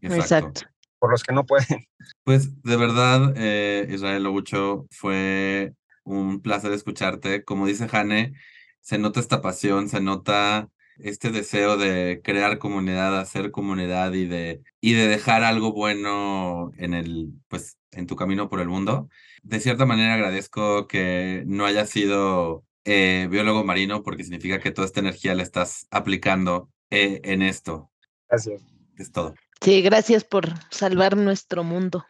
Exacto. Por los que no pueden. Pues de verdad, eh, Israel Lobucho, fue un placer escucharte. Como dice Jane, se nota esta pasión, se nota este deseo de crear comunidad, hacer comunidad y de, y de dejar algo bueno en el, pues, en tu camino por el mundo. De cierta manera agradezco que no haya sido eh, biólogo marino porque significa que toda esta energía la estás aplicando eh, en esto. Gracias. Es todo. Sí, gracias por salvar nuestro mundo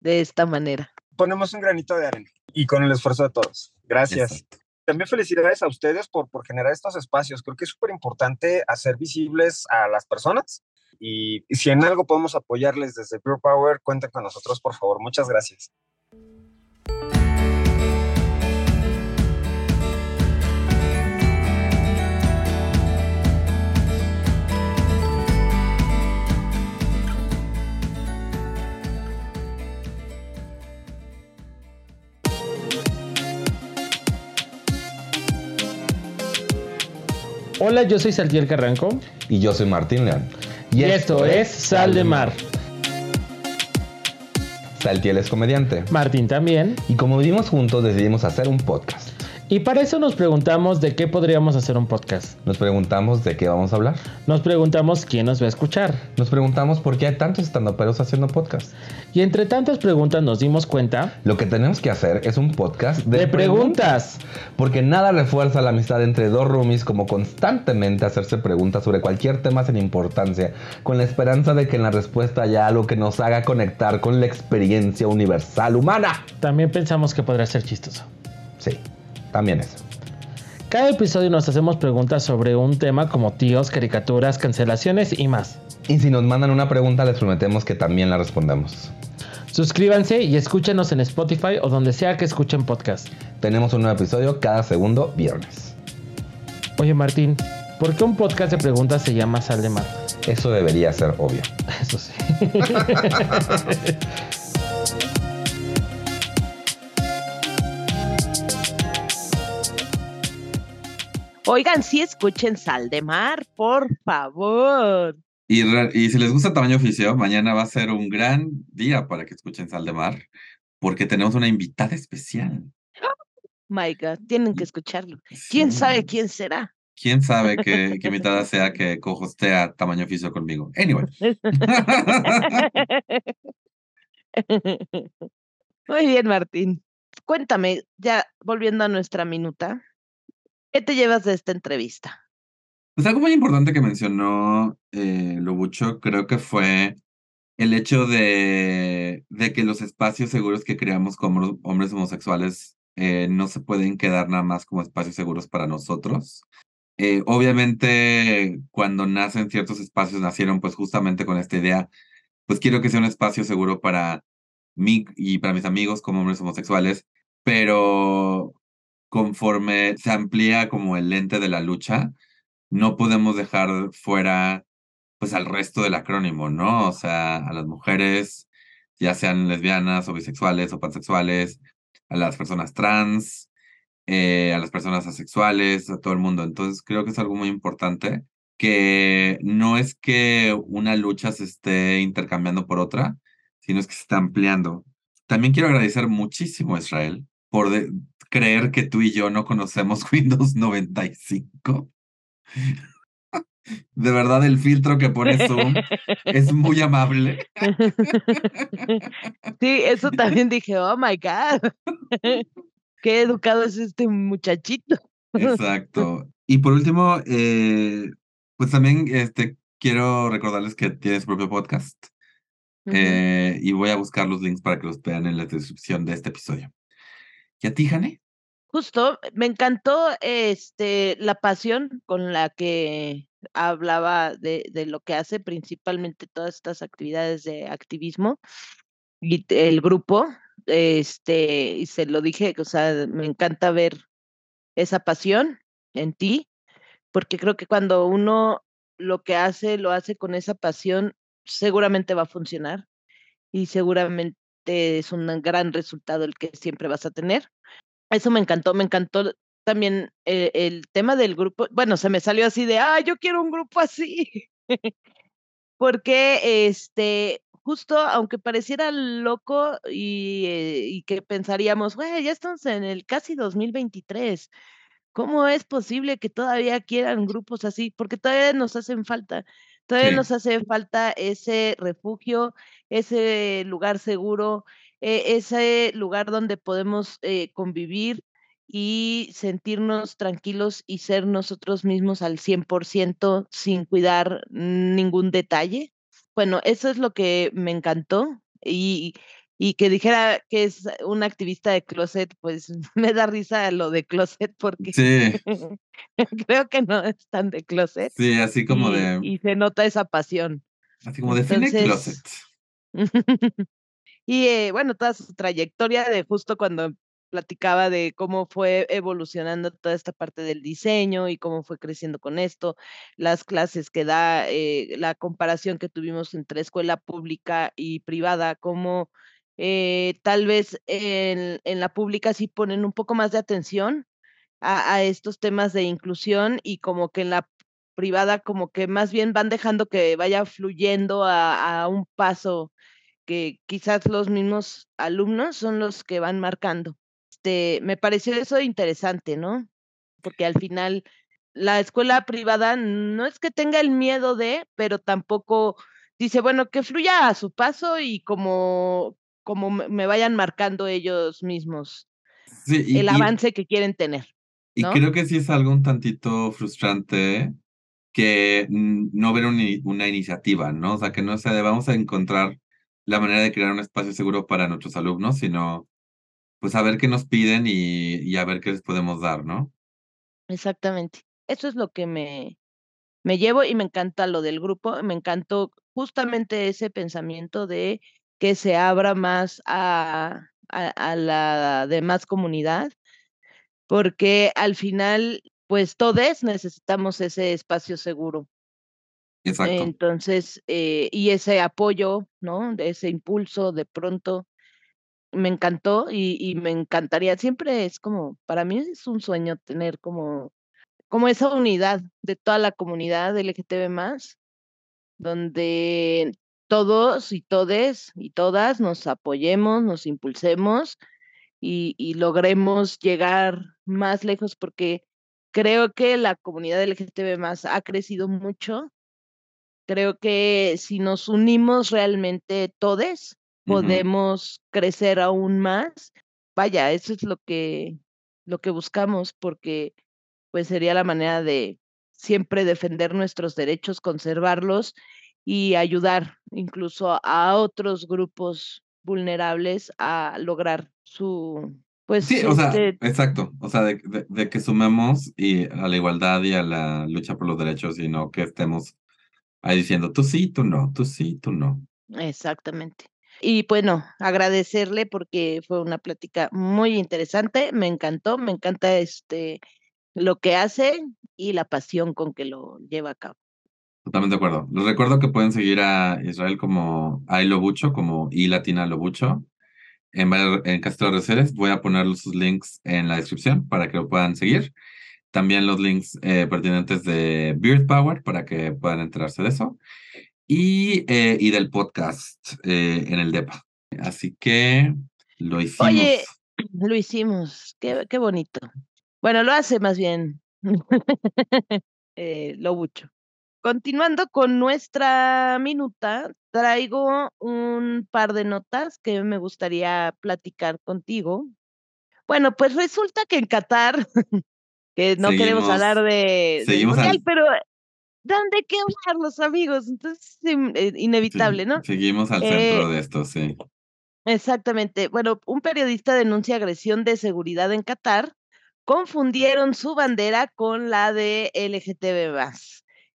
de esta manera. Ponemos un granito de arena y con el esfuerzo de todos. Gracias. Exacto. También felicidades a ustedes por, por generar estos espacios. Creo que es súper importante hacer visibles a las personas y, y si en algo podemos apoyarles desde Pure Power, cuenten con nosotros, por favor. Muchas gracias. Hola, yo soy Saltiel Carranco Y yo soy Martín León. y, esto es Sal de Mar. Saltiel es comediante. Martín también. Y como vivimos juntos, decidimos hacer un podcast. Y para eso nos preguntamos de qué podríamos hacer un podcast. Nos preguntamos de qué vamos a hablar. Nos preguntamos quién nos va a escuchar. Nos preguntamos por qué hay tantos estandoperos haciendo podcast. Y entre tantas preguntas nos dimos cuenta Lo que tenemos que hacer es un podcast de, de, preguntas. Porque nada refuerza la amistad entre dos roomies como constantemente hacerse preguntas sobre cualquier tema sin importancia, con la esperanza de que en la respuesta haya algo que nos haga conectar con la experiencia universal humana. También pensamos que podría ser chistoso. Sí, también eso. Cada episodio nos hacemos preguntas sobre un tema como tíos, caricaturas, cancelaciones y más. Y si nos mandan una pregunta, les prometemos que también la respondemos. Suscríbanse y escúchenos en Spotify o donde sea que escuchen podcast. Tenemos un nuevo episodio cada segundo viernes. Oye Martín, ¿por qué un podcast de preguntas se llama Sal de Mar? Eso debería ser obvio. Eso sí. Oigan, sí escuchen Sal de Mar, por favor. Y, re- y si les gusta tamaño oficio, mañana va a ser un gran día para que escuchen Sal de Mar, porque tenemos una invitada especial. My God, tienen que escucharlo. ¿Quién Sí. sabe quién será? ¿Quién sabe qué, qué invitada sea que cojostea tamaño oficio conmigo? Anyway. Muy bien, Martín. Cuéntame, ya volviendo a nuestra minuta, ¿qué te llevas de esta entrevista? Pues algo muy importante que mencionó eh, creo que fue el hecho de, de que los espacios seguros que creamos como hombres homosexuales eh, no se pueden quedar nada más como espacios seguros para nosotros. Eh, obviamente, cuando nacen ciertos espacios, nacieron pues justamente con esta idea, pues quiero que sea un espacio seguro para mí y para mis amigos como hombres homosexuales, pero conforme se amplía como el lente de la lucha, no podemos dejar fuera pues al resto del acrónimo, ¿no? O sea, a las mujeres, ya sean lesbianas o bisexuales o pansexuales, a las personas trans, eh, a las personas asexuales, a todo el mundo. Entonces creo que es algo muy importante que no es que una lucha se esté intercambiando por otra, sino es que se está ampliando. También quiero agradecer muchísimo a Israel por de- creer que tú y yo no conocemos Windows 95. De verdad, el filtro que pone Zoom es muy amable. Sí, eso también dije, oh my God, qué educado es este muchachito. Exacto. Y por último, eh, pues también este, quiero recordarles que tienes propio podcast eh, y voy a buscar los links para que los vean en la descripción de este episodio. ¿Y a ti? Justo, me encantó este la pasión con la que hablaba de, de lo que hace, principalmente todas estas actividades de activismo y el grupo, este, y se lo dije, o sea, me encanta ver esa pasión en ti, porque creo que cuando uno lo que hace, lo hace con esa pasión, seguramente va a funcionar y seguramente es un gran resultado el que siempre vas a tener. Eso me encantó, me encantó también eh, el tema del grupo. Bueno, se me salió así de, ah, yo quiero un grupo así. Porque, este, justo aunque pareciera loco y, eh, y que pensaríamos, güey, ya estamos en el casi 2023. ¿Cómo es posible que todavía quieran grupos así? Porque todavía nos hacen falta. Todavía nos hace falta ese refugio, ese lugar seguro, eh, ese lugar donde podemos eh, convivir y sentirnos tranquilos y ser nosotros mismos al 100% sin cuidar ningún detalle. Bueno, eso es lo que me encantó y, y que dijera que es un activista de closet, pues me da risa lo de closet porque Sí, creo que no es tan de closet sí, así como y, de, y se nota esa pasión. así como define Entonces, closet. y eh, bueno, toda su trayectoria de justo cuando platicaba de cómo fue evolucionando toda esta parte del diseño y cómo fue creciendo con esto, las clases que da, eh, la comparación que tuvimos entre escuela pública y privada, cómo eh, tal vez en, la pública sí ponen un poco más de atención a, a estos temas de inclusión y como que en la privada como que más bien van dejando que vaya fluyendo a, a un paso que quizás los mismos alumnos son los que van marcando. este, me pareció eso interesante, ¿no? Porque al final la escuela privada no es que tenga el miedo de, pero tampoco dice, bueno, que fluya a su paso y como, como me vayan marcando ellos mismos el avance que quieren tener. Y creo que sí es algo un tantito frustrante que no ver una iniciativa, ¿no? O sea, que no sea de vamos a encontrar la manera de crear un espacio seguro para nuestros alumnos, sino pues a ver qué nos piden y, y a ver qué les podemos dar, ¿no? Exactamente. Eso es lo que me, me llevo y me encanta lo del grupo, me encantó justamente ese pensamiento de que se abra más a, a, la demás comunidad, porque al final, pues todos necesitamos ese espacio seguro. Exacto. Entonces, eh, y ese apoyo, ¿no? De ese impulso de pronto me encantó y, y, me encantaría, siempre es como, para mí es un sueño tener como, como esa unidad de toda la comunidad LGTB más, donde todos y todes y todas nos apoyemos, nos impulsemos y, y logremos llegar más lejos porque creo que la comunidad LGTB más ha crecido mucho. Creo que si nos unimos realmente todos, podemos crecer aún más. Vaya, eso es lo que, lo que buscamos, porque pues sería la manera de siempre defender nuestros derechos, conservarlos y ayudar incluso a otros grupos vulnerables a lograr su pues sí, o sea, exacto, o sea, de, de, que sumemos y a la igualdad y a la lucha por los derechos y no que estemos ahí diciendo tú sí, tú no, tú sí, tú no. Exactamente. Y bueno, agradecerle porque fue una plática muy interesante, me encantó, me encanta este lo que hace y la pasión con que lo lleva a cabo. Totalmente de acuerdo. Les recuerdo que pueden seguir a Israel como I Lobucho, como I Latina Lobucho, en, en Castro Receres. Voy a poner sus links en la descripción para que lo puedan seguir. También los links eh, pertinentes de Beard Power para que puedan enterarse de eso. Y, eh, y del podcast eh, en el DEPA. Así que lo hicimos. Oye, lo hicimos. Qué, qué bonito. Bueno, lo hace más bien eh, Lobucho. Continuando con nuestra minuta, traigo un par de notas que me gustaría platicar contigo. Bueno, pues resulta que en Qatar, que no queremos hablar de, mundial, pero dan de qué hablar los amigos, entonces es eh, inevitable, ¿no? Seguimos al centro eh, de esto, sí. Exactamente. Bueno, un periodista denuncia agresión de seguridad en Qatar, confundieron su bandera con la de LGTB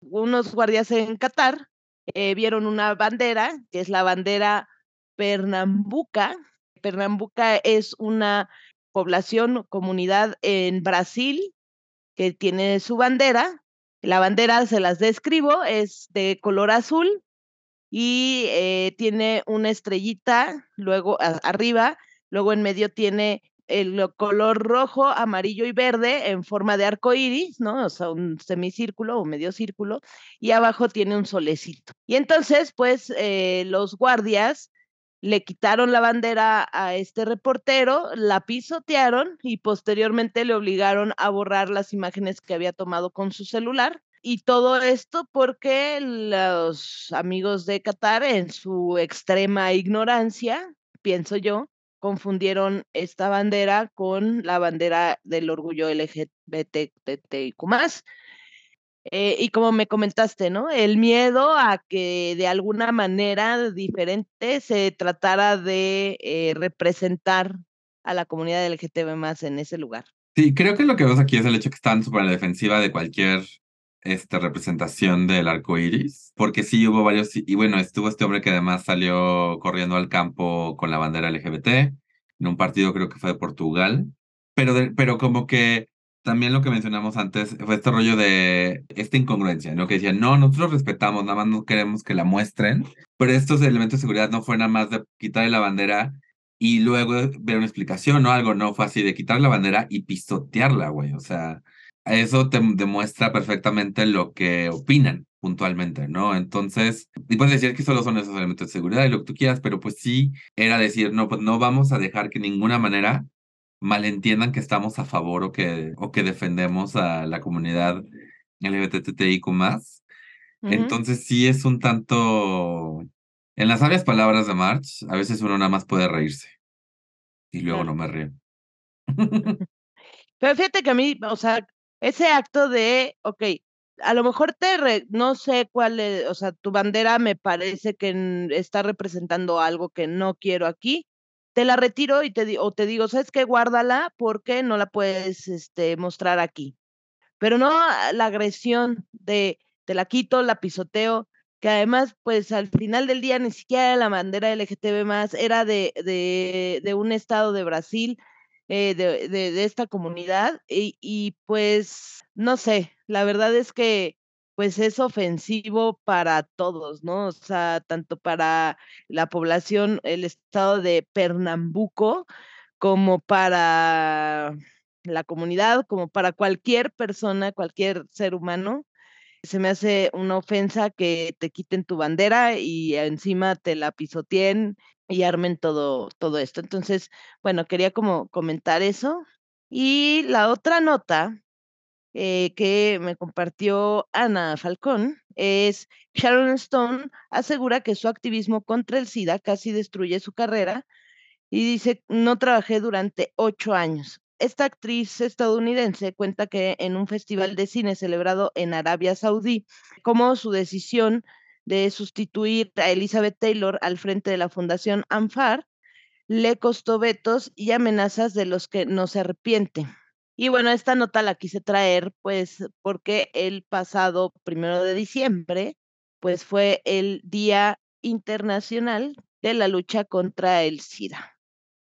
unos guardias en Qatar eh, vieron una bandera, que es la bandera Pernambuca. Pernambuca es una población, comunidad en Brasil que tiene su bandera. La bandera, se las describo, es de color azul y eh, tiene una estrellita, luego arriba, luego en medio tiene el color rojo, amarillo y verde en forma de arco iris, ¿no? O sea, un semicírculo o medio círculo, y abajo tiene un solecito. Y entonces, pues, eh, los guardias le quitaron la bandera a este reportero, la pisotearon y posteriormente le obligaron a borrar las imágenes que había tomado con su celular. Y todo esto porque los amigos de Qatar, en su extrema ignorancia, pienso yo, confundieron esta bandera con la bandera del orgullo LGBTIQ eh, y como me comentaste, ¿no? El miedo a que de alguna manera diferente se tratara de eh, representar a la comunidad LGTB más en ese lugar. Sí, creo que lo que vemos aquí es el hecho que están súper la defensiva de cualquier esta representación del arco iris, porque sí hubo varios, y bueno, estuvo este hombre que además salió corriendo al campo con la bandera LGBT, en un partido creo que fue de Portugal, pero, pero como que también lo que mencionamos antes fue este rollo de esta incongruencia, ¿no? Que decían, no, nosotros respetamos, nada más no queremos que la muestren, pero estos elementos de seguridad no fue nada más de quitarle la bandera y luego ver una explicación o algo, no, fue así de quitar la bandera y pisotearla, güey, o sea, eso te demuestra perfectamente lo que opinan puntualmente, ¿no? Entonces, y puedes decir que solo son esos elementos de seguridad y lo que tú quieras, pero pues sí era decir, no, pues no vamos a dejar que de ninguna manera malentiendan que estamos a favor o que, o que defendemos a la comunidad LGBTIQ más. Entonces sí es un tanto, en las sabias palabras de March, a veces uno nada más puede reírse y luego no me río. Pero fíjate que a mí, o sea, ese acto de, ok, a lo mejor te, no sé cuál es, o sea, tu bandera me parece que está representando algo que no quiero aquí, te la retiro y te, o te digo, ¿sabes qué? Guárdala porque no la puedes este, mostrar aquí. Pero no la agresión de, te la quito, la pisoteo, que además, pues al final del día ni siquiera la bandera LGTB más, era de, de, de un estado de Brasil eh, de, de, esta comunidad y, y, pues no sé, la verdad es que pues es ofensivo para todos, ¿no? O sea, tanto para la población, el estado de Pernambuco, como para la comunidad, como para cualquier persona, cualquier ser humano. Se me hace una ofensa que te quiten tu bandera y encima te la pisoteen y armen todo, todo esto. Entonces, bueno, quería como comentar eso. Y la otra nota eh, que me compartió Ana Falcón es Sharon Stone asegura que su activismo contra el SIDA casi destruye su carrera y dice, no trabajé durante ocho años. Esta actriz estadounidense cuenta que en un festival de cine celebrado en Arabia Saudí, como su decisión de sustituir a Elizabeth Taylor al frente de la Fundación ANFAR, le costó vetos y amenazas de los que no se arrepiente. Y bueno, esta nota la quise traer, pues, porque el pasado primero de diciembre, pues fue el Día Internacional de la Lucha contra el SIDA.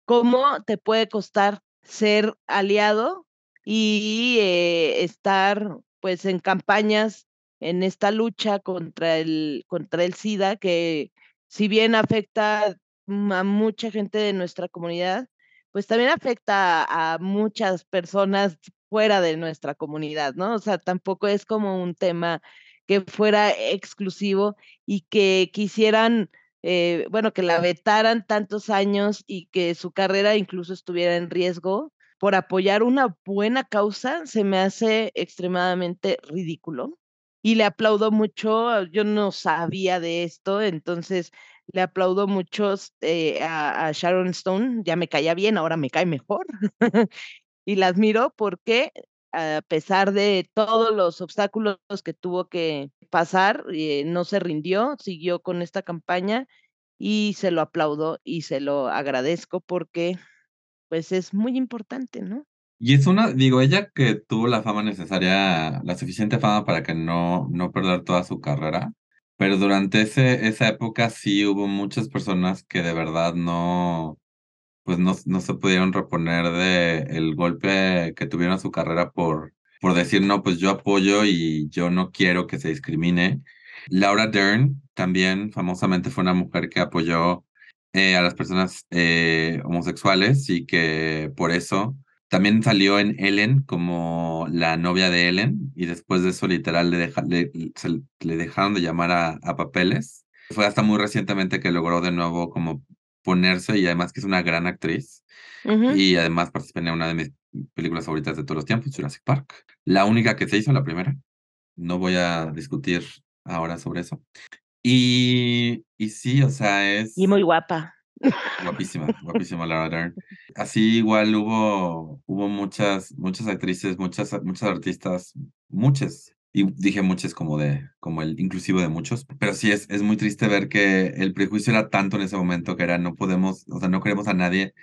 ¿Cómo te puede costar ser aliado y eh, estar, pues, en campañas en esta lucha contra el, contra el SIDA, que si bien afecta a mucha gente de nuestra comunidad, pues también afecta a, muchas personas fuera de nuestra comunidad, ¿no? O sea, tampoco es como un tema que fuera exclusivo y que quisieran, eh, bueno, que la vetaran tantos años y que su carrera incluso estuviera en riesgo por apoyar una buena causa, se me hace extremadamente ridículo y le aplaudo mucho, yo no sabía de esto, entonces le aplaudo mucho eh, a, Sharon Stone, ya me caía bien, ahora me cae mejor. y la admiro porque a pesar de todos los obstáculos que tuvo que pasar, eh, no se rindió, siguió con esta campaña y se lo aplaudo y se lo agradezco porque pues es muy importante, ¿no? Y es una, digo, ella que tuvo la fama necesaria, la suficiente fama para que no, no perder toda su carrera, pero durante ese, esa época sí hubo muchas personas que de verdad no, pues no, no se pudieron reponer de el golpe que tuvieron a su carrera por, por decir, no, pues yo apoyo y yo no quiero que se discrimine. Laura Dern también famosamente fue una mujer que apoyó eh, a las personas eh, homosexuales y que por eso también salió en Ellen como la novia de Ellen y después de eso literal le, le, dejaron de llamar a, papeles. Fue hasta muy recientemente que logró de nuevo como ponerse y además que es una gran actriz. Y además participó en una de mis películas favoritas de todos los tiempos, Jurassic Park. La única que se hizo, la primera. No voy a discutir ahora sobre eso. Y, y sí, o sea, es... Y muy guapa. Guapísima, guapísima Laura Dern. Así igual hubo, hubo muchas, muchas actrices, muchas, muchas artistas, muchas. Y dije muchas como de, como el inclusivo de muchos. Pero sí es, es muy triste ver que el prejuicio era tanto en ese momento que era no podemos, o sea, no queremos a nadie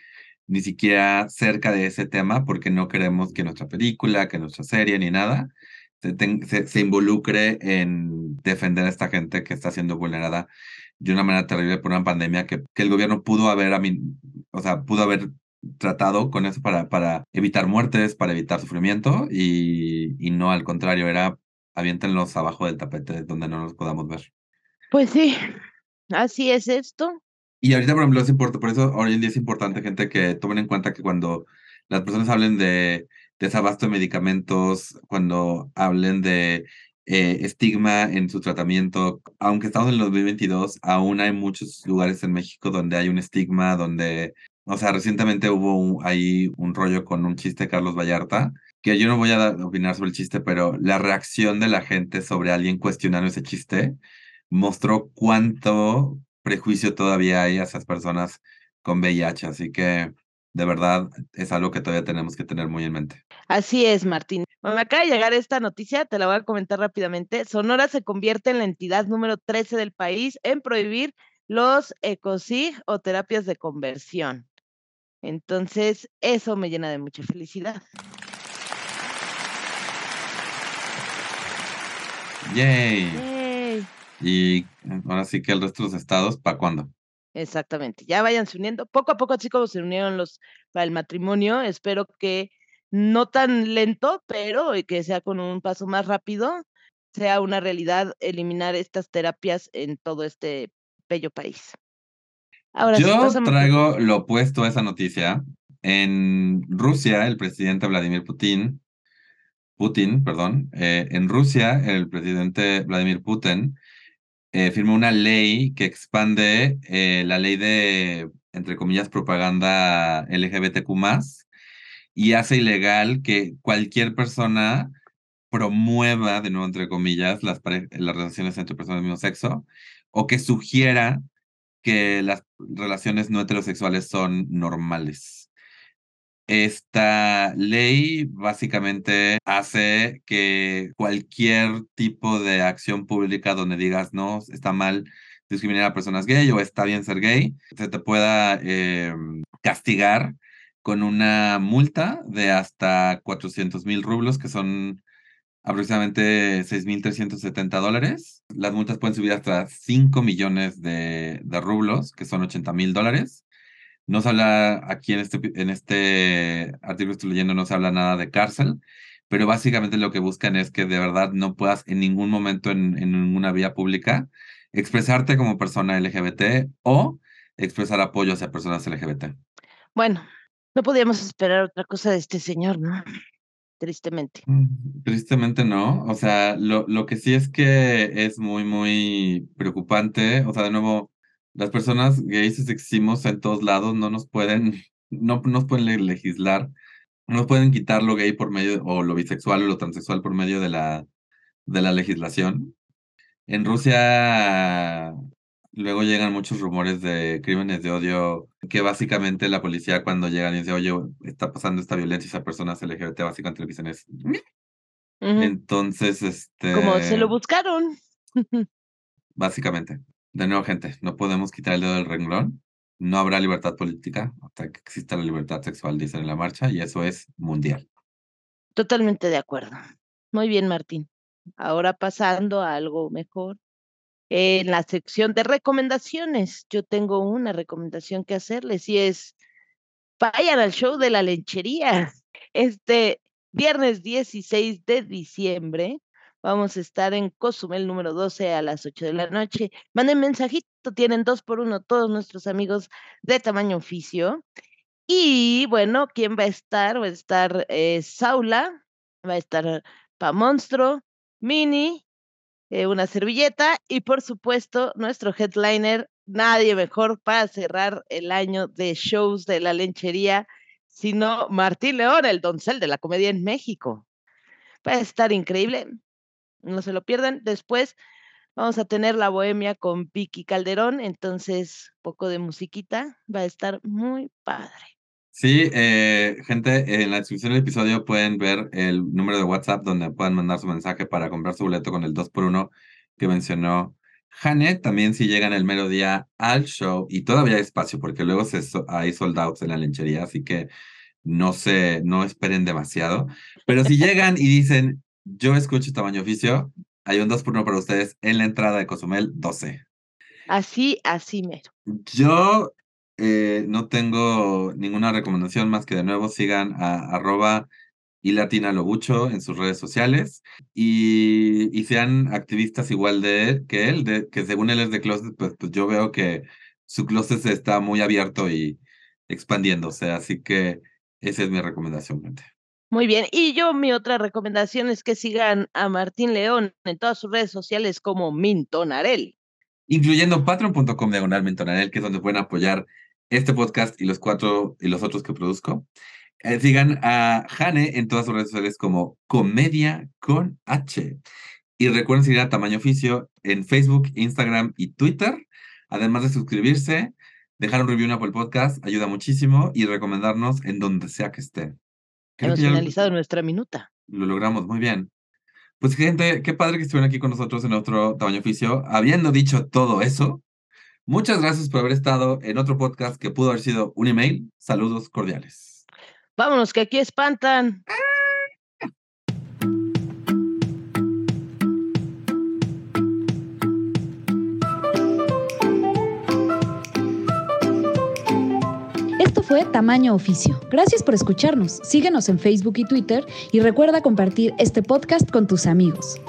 ni siquiera cerca de ese tema porque no queremos que nuestra película, que nuestra serie, ni nada se, se, involucre en defender a esta gente que está siendo vulnerada de una manera terrible por una pandemia que, que el gobierno pudo haber, a mí, o sea, pudo haber tratado con eso para, para evitar muertes, para evitar sufrimiento y, y no al contrario, era aviéntenlos abajo del tapete donde no los podamos ver. Pues sí, así es esto. Y ahorita, por ejemplo, es importante, por eso hoy en día es importante, gente, que tomen en cuenta que cuando las personas hablen de desabasto de medicamentos, cuando hablen de eh, estigma en su tratamiento. Aunque estamos en el 2022, aún hay muchos lugares en México donde hay un estigma, donde O sea, recientemente hubo un- ahí un rollo con un chiste de Carlos Vallarta, que yo no voy a da- opinar sobre el chiste, pero la reacción de la gente sobre alguien cuestionando ese chiste mostró cuánto prejuicio todavía hay hacia esas personas con VIH. Así que, de verdad, es algo que todavía tenemos que tener muy en mente. Así es, Martín. Bueno, me acaba de llegar esta noticia, te la voy a comentar rápidamente. Sonora se convierte en la entidad número 13 del país en prohibir los ecosig o terapias de conversión. Entonces, eso me llena de mucha felicidad. ¡Yay! ¡Yay! Y ahora sí que el resto de los estados, ¿para cuándo? Exactamente. Ya váyanse uniendo. Poco a poco, así como se unieron los para el matrimonio, espero que no tan lento, pero y que sea con un paso más rápido, sea una realidad eliminar estas terapias en todo este bello país. Ahora Yo tu- traigo lo opuesto a esa noticia. En Rusia, el presidente Vladimir Putin, Putin, perdón, eh, en Rusia, el presidente Vladimir Putin eh, firmó una ley que expande eh, la ley de, entre comillas, propaganda LGBTQ+, y hace ilegal que cualquier persona promueva, de nuevo, entre comillas, las, las relaciones entre personas del mismo sexo, o que sugiera que las relaciones no heterosexuales son normales. Esta ley básicamente hace que cualquier tipo de acción pública donde digas no, está mal discriminar a personas gay o está bien ser gay, se te pueda eh, castigar con una multa de hasta 400 mil rublos, que son aproximadamente 6.370 dólares. Las multas pueden subir hasta 5 millones de, de rublos, que son 80 mil dólares. No se habla aquí en este, en este artículo que estoy leyendo, no se habla nada de cárcel, pero básicamente lo que buscan es que de verdad no puedas en ningún momento en, en ninguna vía pública expresarte como persona LGBT o expresar apoyo hacia personas LGBT. Bueno, no podíamos esperar otra cosa de este señor, ¿no? Tristemente. Mm, Tristemente no, o sea, lo, lo que sí es que es muy, muy preocupante, o sea, de nuevo, las personas gays seximos en todos lados no nos pueden, no nos pueden le- legislar, no nos pueden quitar lo gay por medio, o lo bisexual o lo transexual por medio de la, de la legislación. En Rusia luego llegan muchos rumores de crímenes de odio que básicamente la policía cuando llegan y dice, oye, está pasando esta violencia hacia personas LGBT, básicamente lo que dicen es, entonces, este... Como se lo buscaron. Básicamente. De nuevo, gente, no podemos quitar el dedo del renglón. No habrá libertad política hasta que exista la libertad sexual, dicen en la marcha, y eso es mundial. Totalmente de acuerdo. Muy bien, Martín. Ahora pasando a algo mejor. En la sección de recomendaciones, yo tengo una recomendación que hacerles y es, vayan al show de la lechería. Este viernes 16 de diciembre vamos a estar en Cozumel número 12 a las 8 de la noche. Manden mensajito, tienen dos por uno todos nuestros amigos de tamaño oficio. Y bueno, ¿quién va a estar? Va a estar eh, Saula, va a estar Pa Monstro, Mini, eh, una servilleta y por supuesto nuestro headliner, nadie mejor para cerrar el año de shows de la lenchería, sino Martín León, el doncel de la comedia en México. Va a estar increíble, no se lo pierdan. Después vamos a tener la bohemia con Vicky Calderón, entonces poco de musiquita, va a estar muy padre. Sí, eh, gente, en la descripción del episodio pueden ver el número de WhatsApp donde puedan mandar su mensaje para comprar su boleto con el 2x1 que mencionó Jane. También si llegan el mero día al show, y todavía hay espacio porque luego se, hay sold outs en la lenchería, así que no se, no esperen demasiado. Pero si llegan y dicen, yo escucho tamaño oficio, hay un 2x1 para ustedes en la entrada de Cozumel 12. Así, así mero. Yo eh, no tengo ninguna recomendación más que de nuevo sigan a arroba y latina lobucho en sus redes sociales y, y sean activistas igual de él, que él, de, que según él es de closet, pues, pues yo veo que su closet está muy abierto y expandiéndose, así que esa es mi recomendación, gente. Muy bien. Y yo mi otra recomendación es que sigan a Martín León en todas sus redes sociales como Mintonarel. Incluyendo patreon.com diagonal mentonanel, que es donde pueden apoyar este podcast y los cuatro y los otros que produzco. Eh, sigan a Jane en todas sus redes sociales como Comedia con H. Y recuerden seguir a Tamaño Oficio en Facebook, Instagram y Twitter. Además de suscribirse, dejar un review en Apple Podcast ayuda muchísimo y recomendarnos en donde sea que estén. Creo Hemos que ya lo- finalizado nuestra minuta. lo logramos muy bien. Pues gente, qué padre que estuvieron aquí con nosotros en otro tamaño oficio. Habiendo dicho todo eso, muchas gracias por haber estado en otro podcast que pudo haber sido un email. Saludos cordiales. Vámonos, que aquí espantan. Esto fue Tamaño Oficio. Gracias por escucharnos. Síguenos en Facebook y Twitter y recuerda compartir este podcast con tus amigos.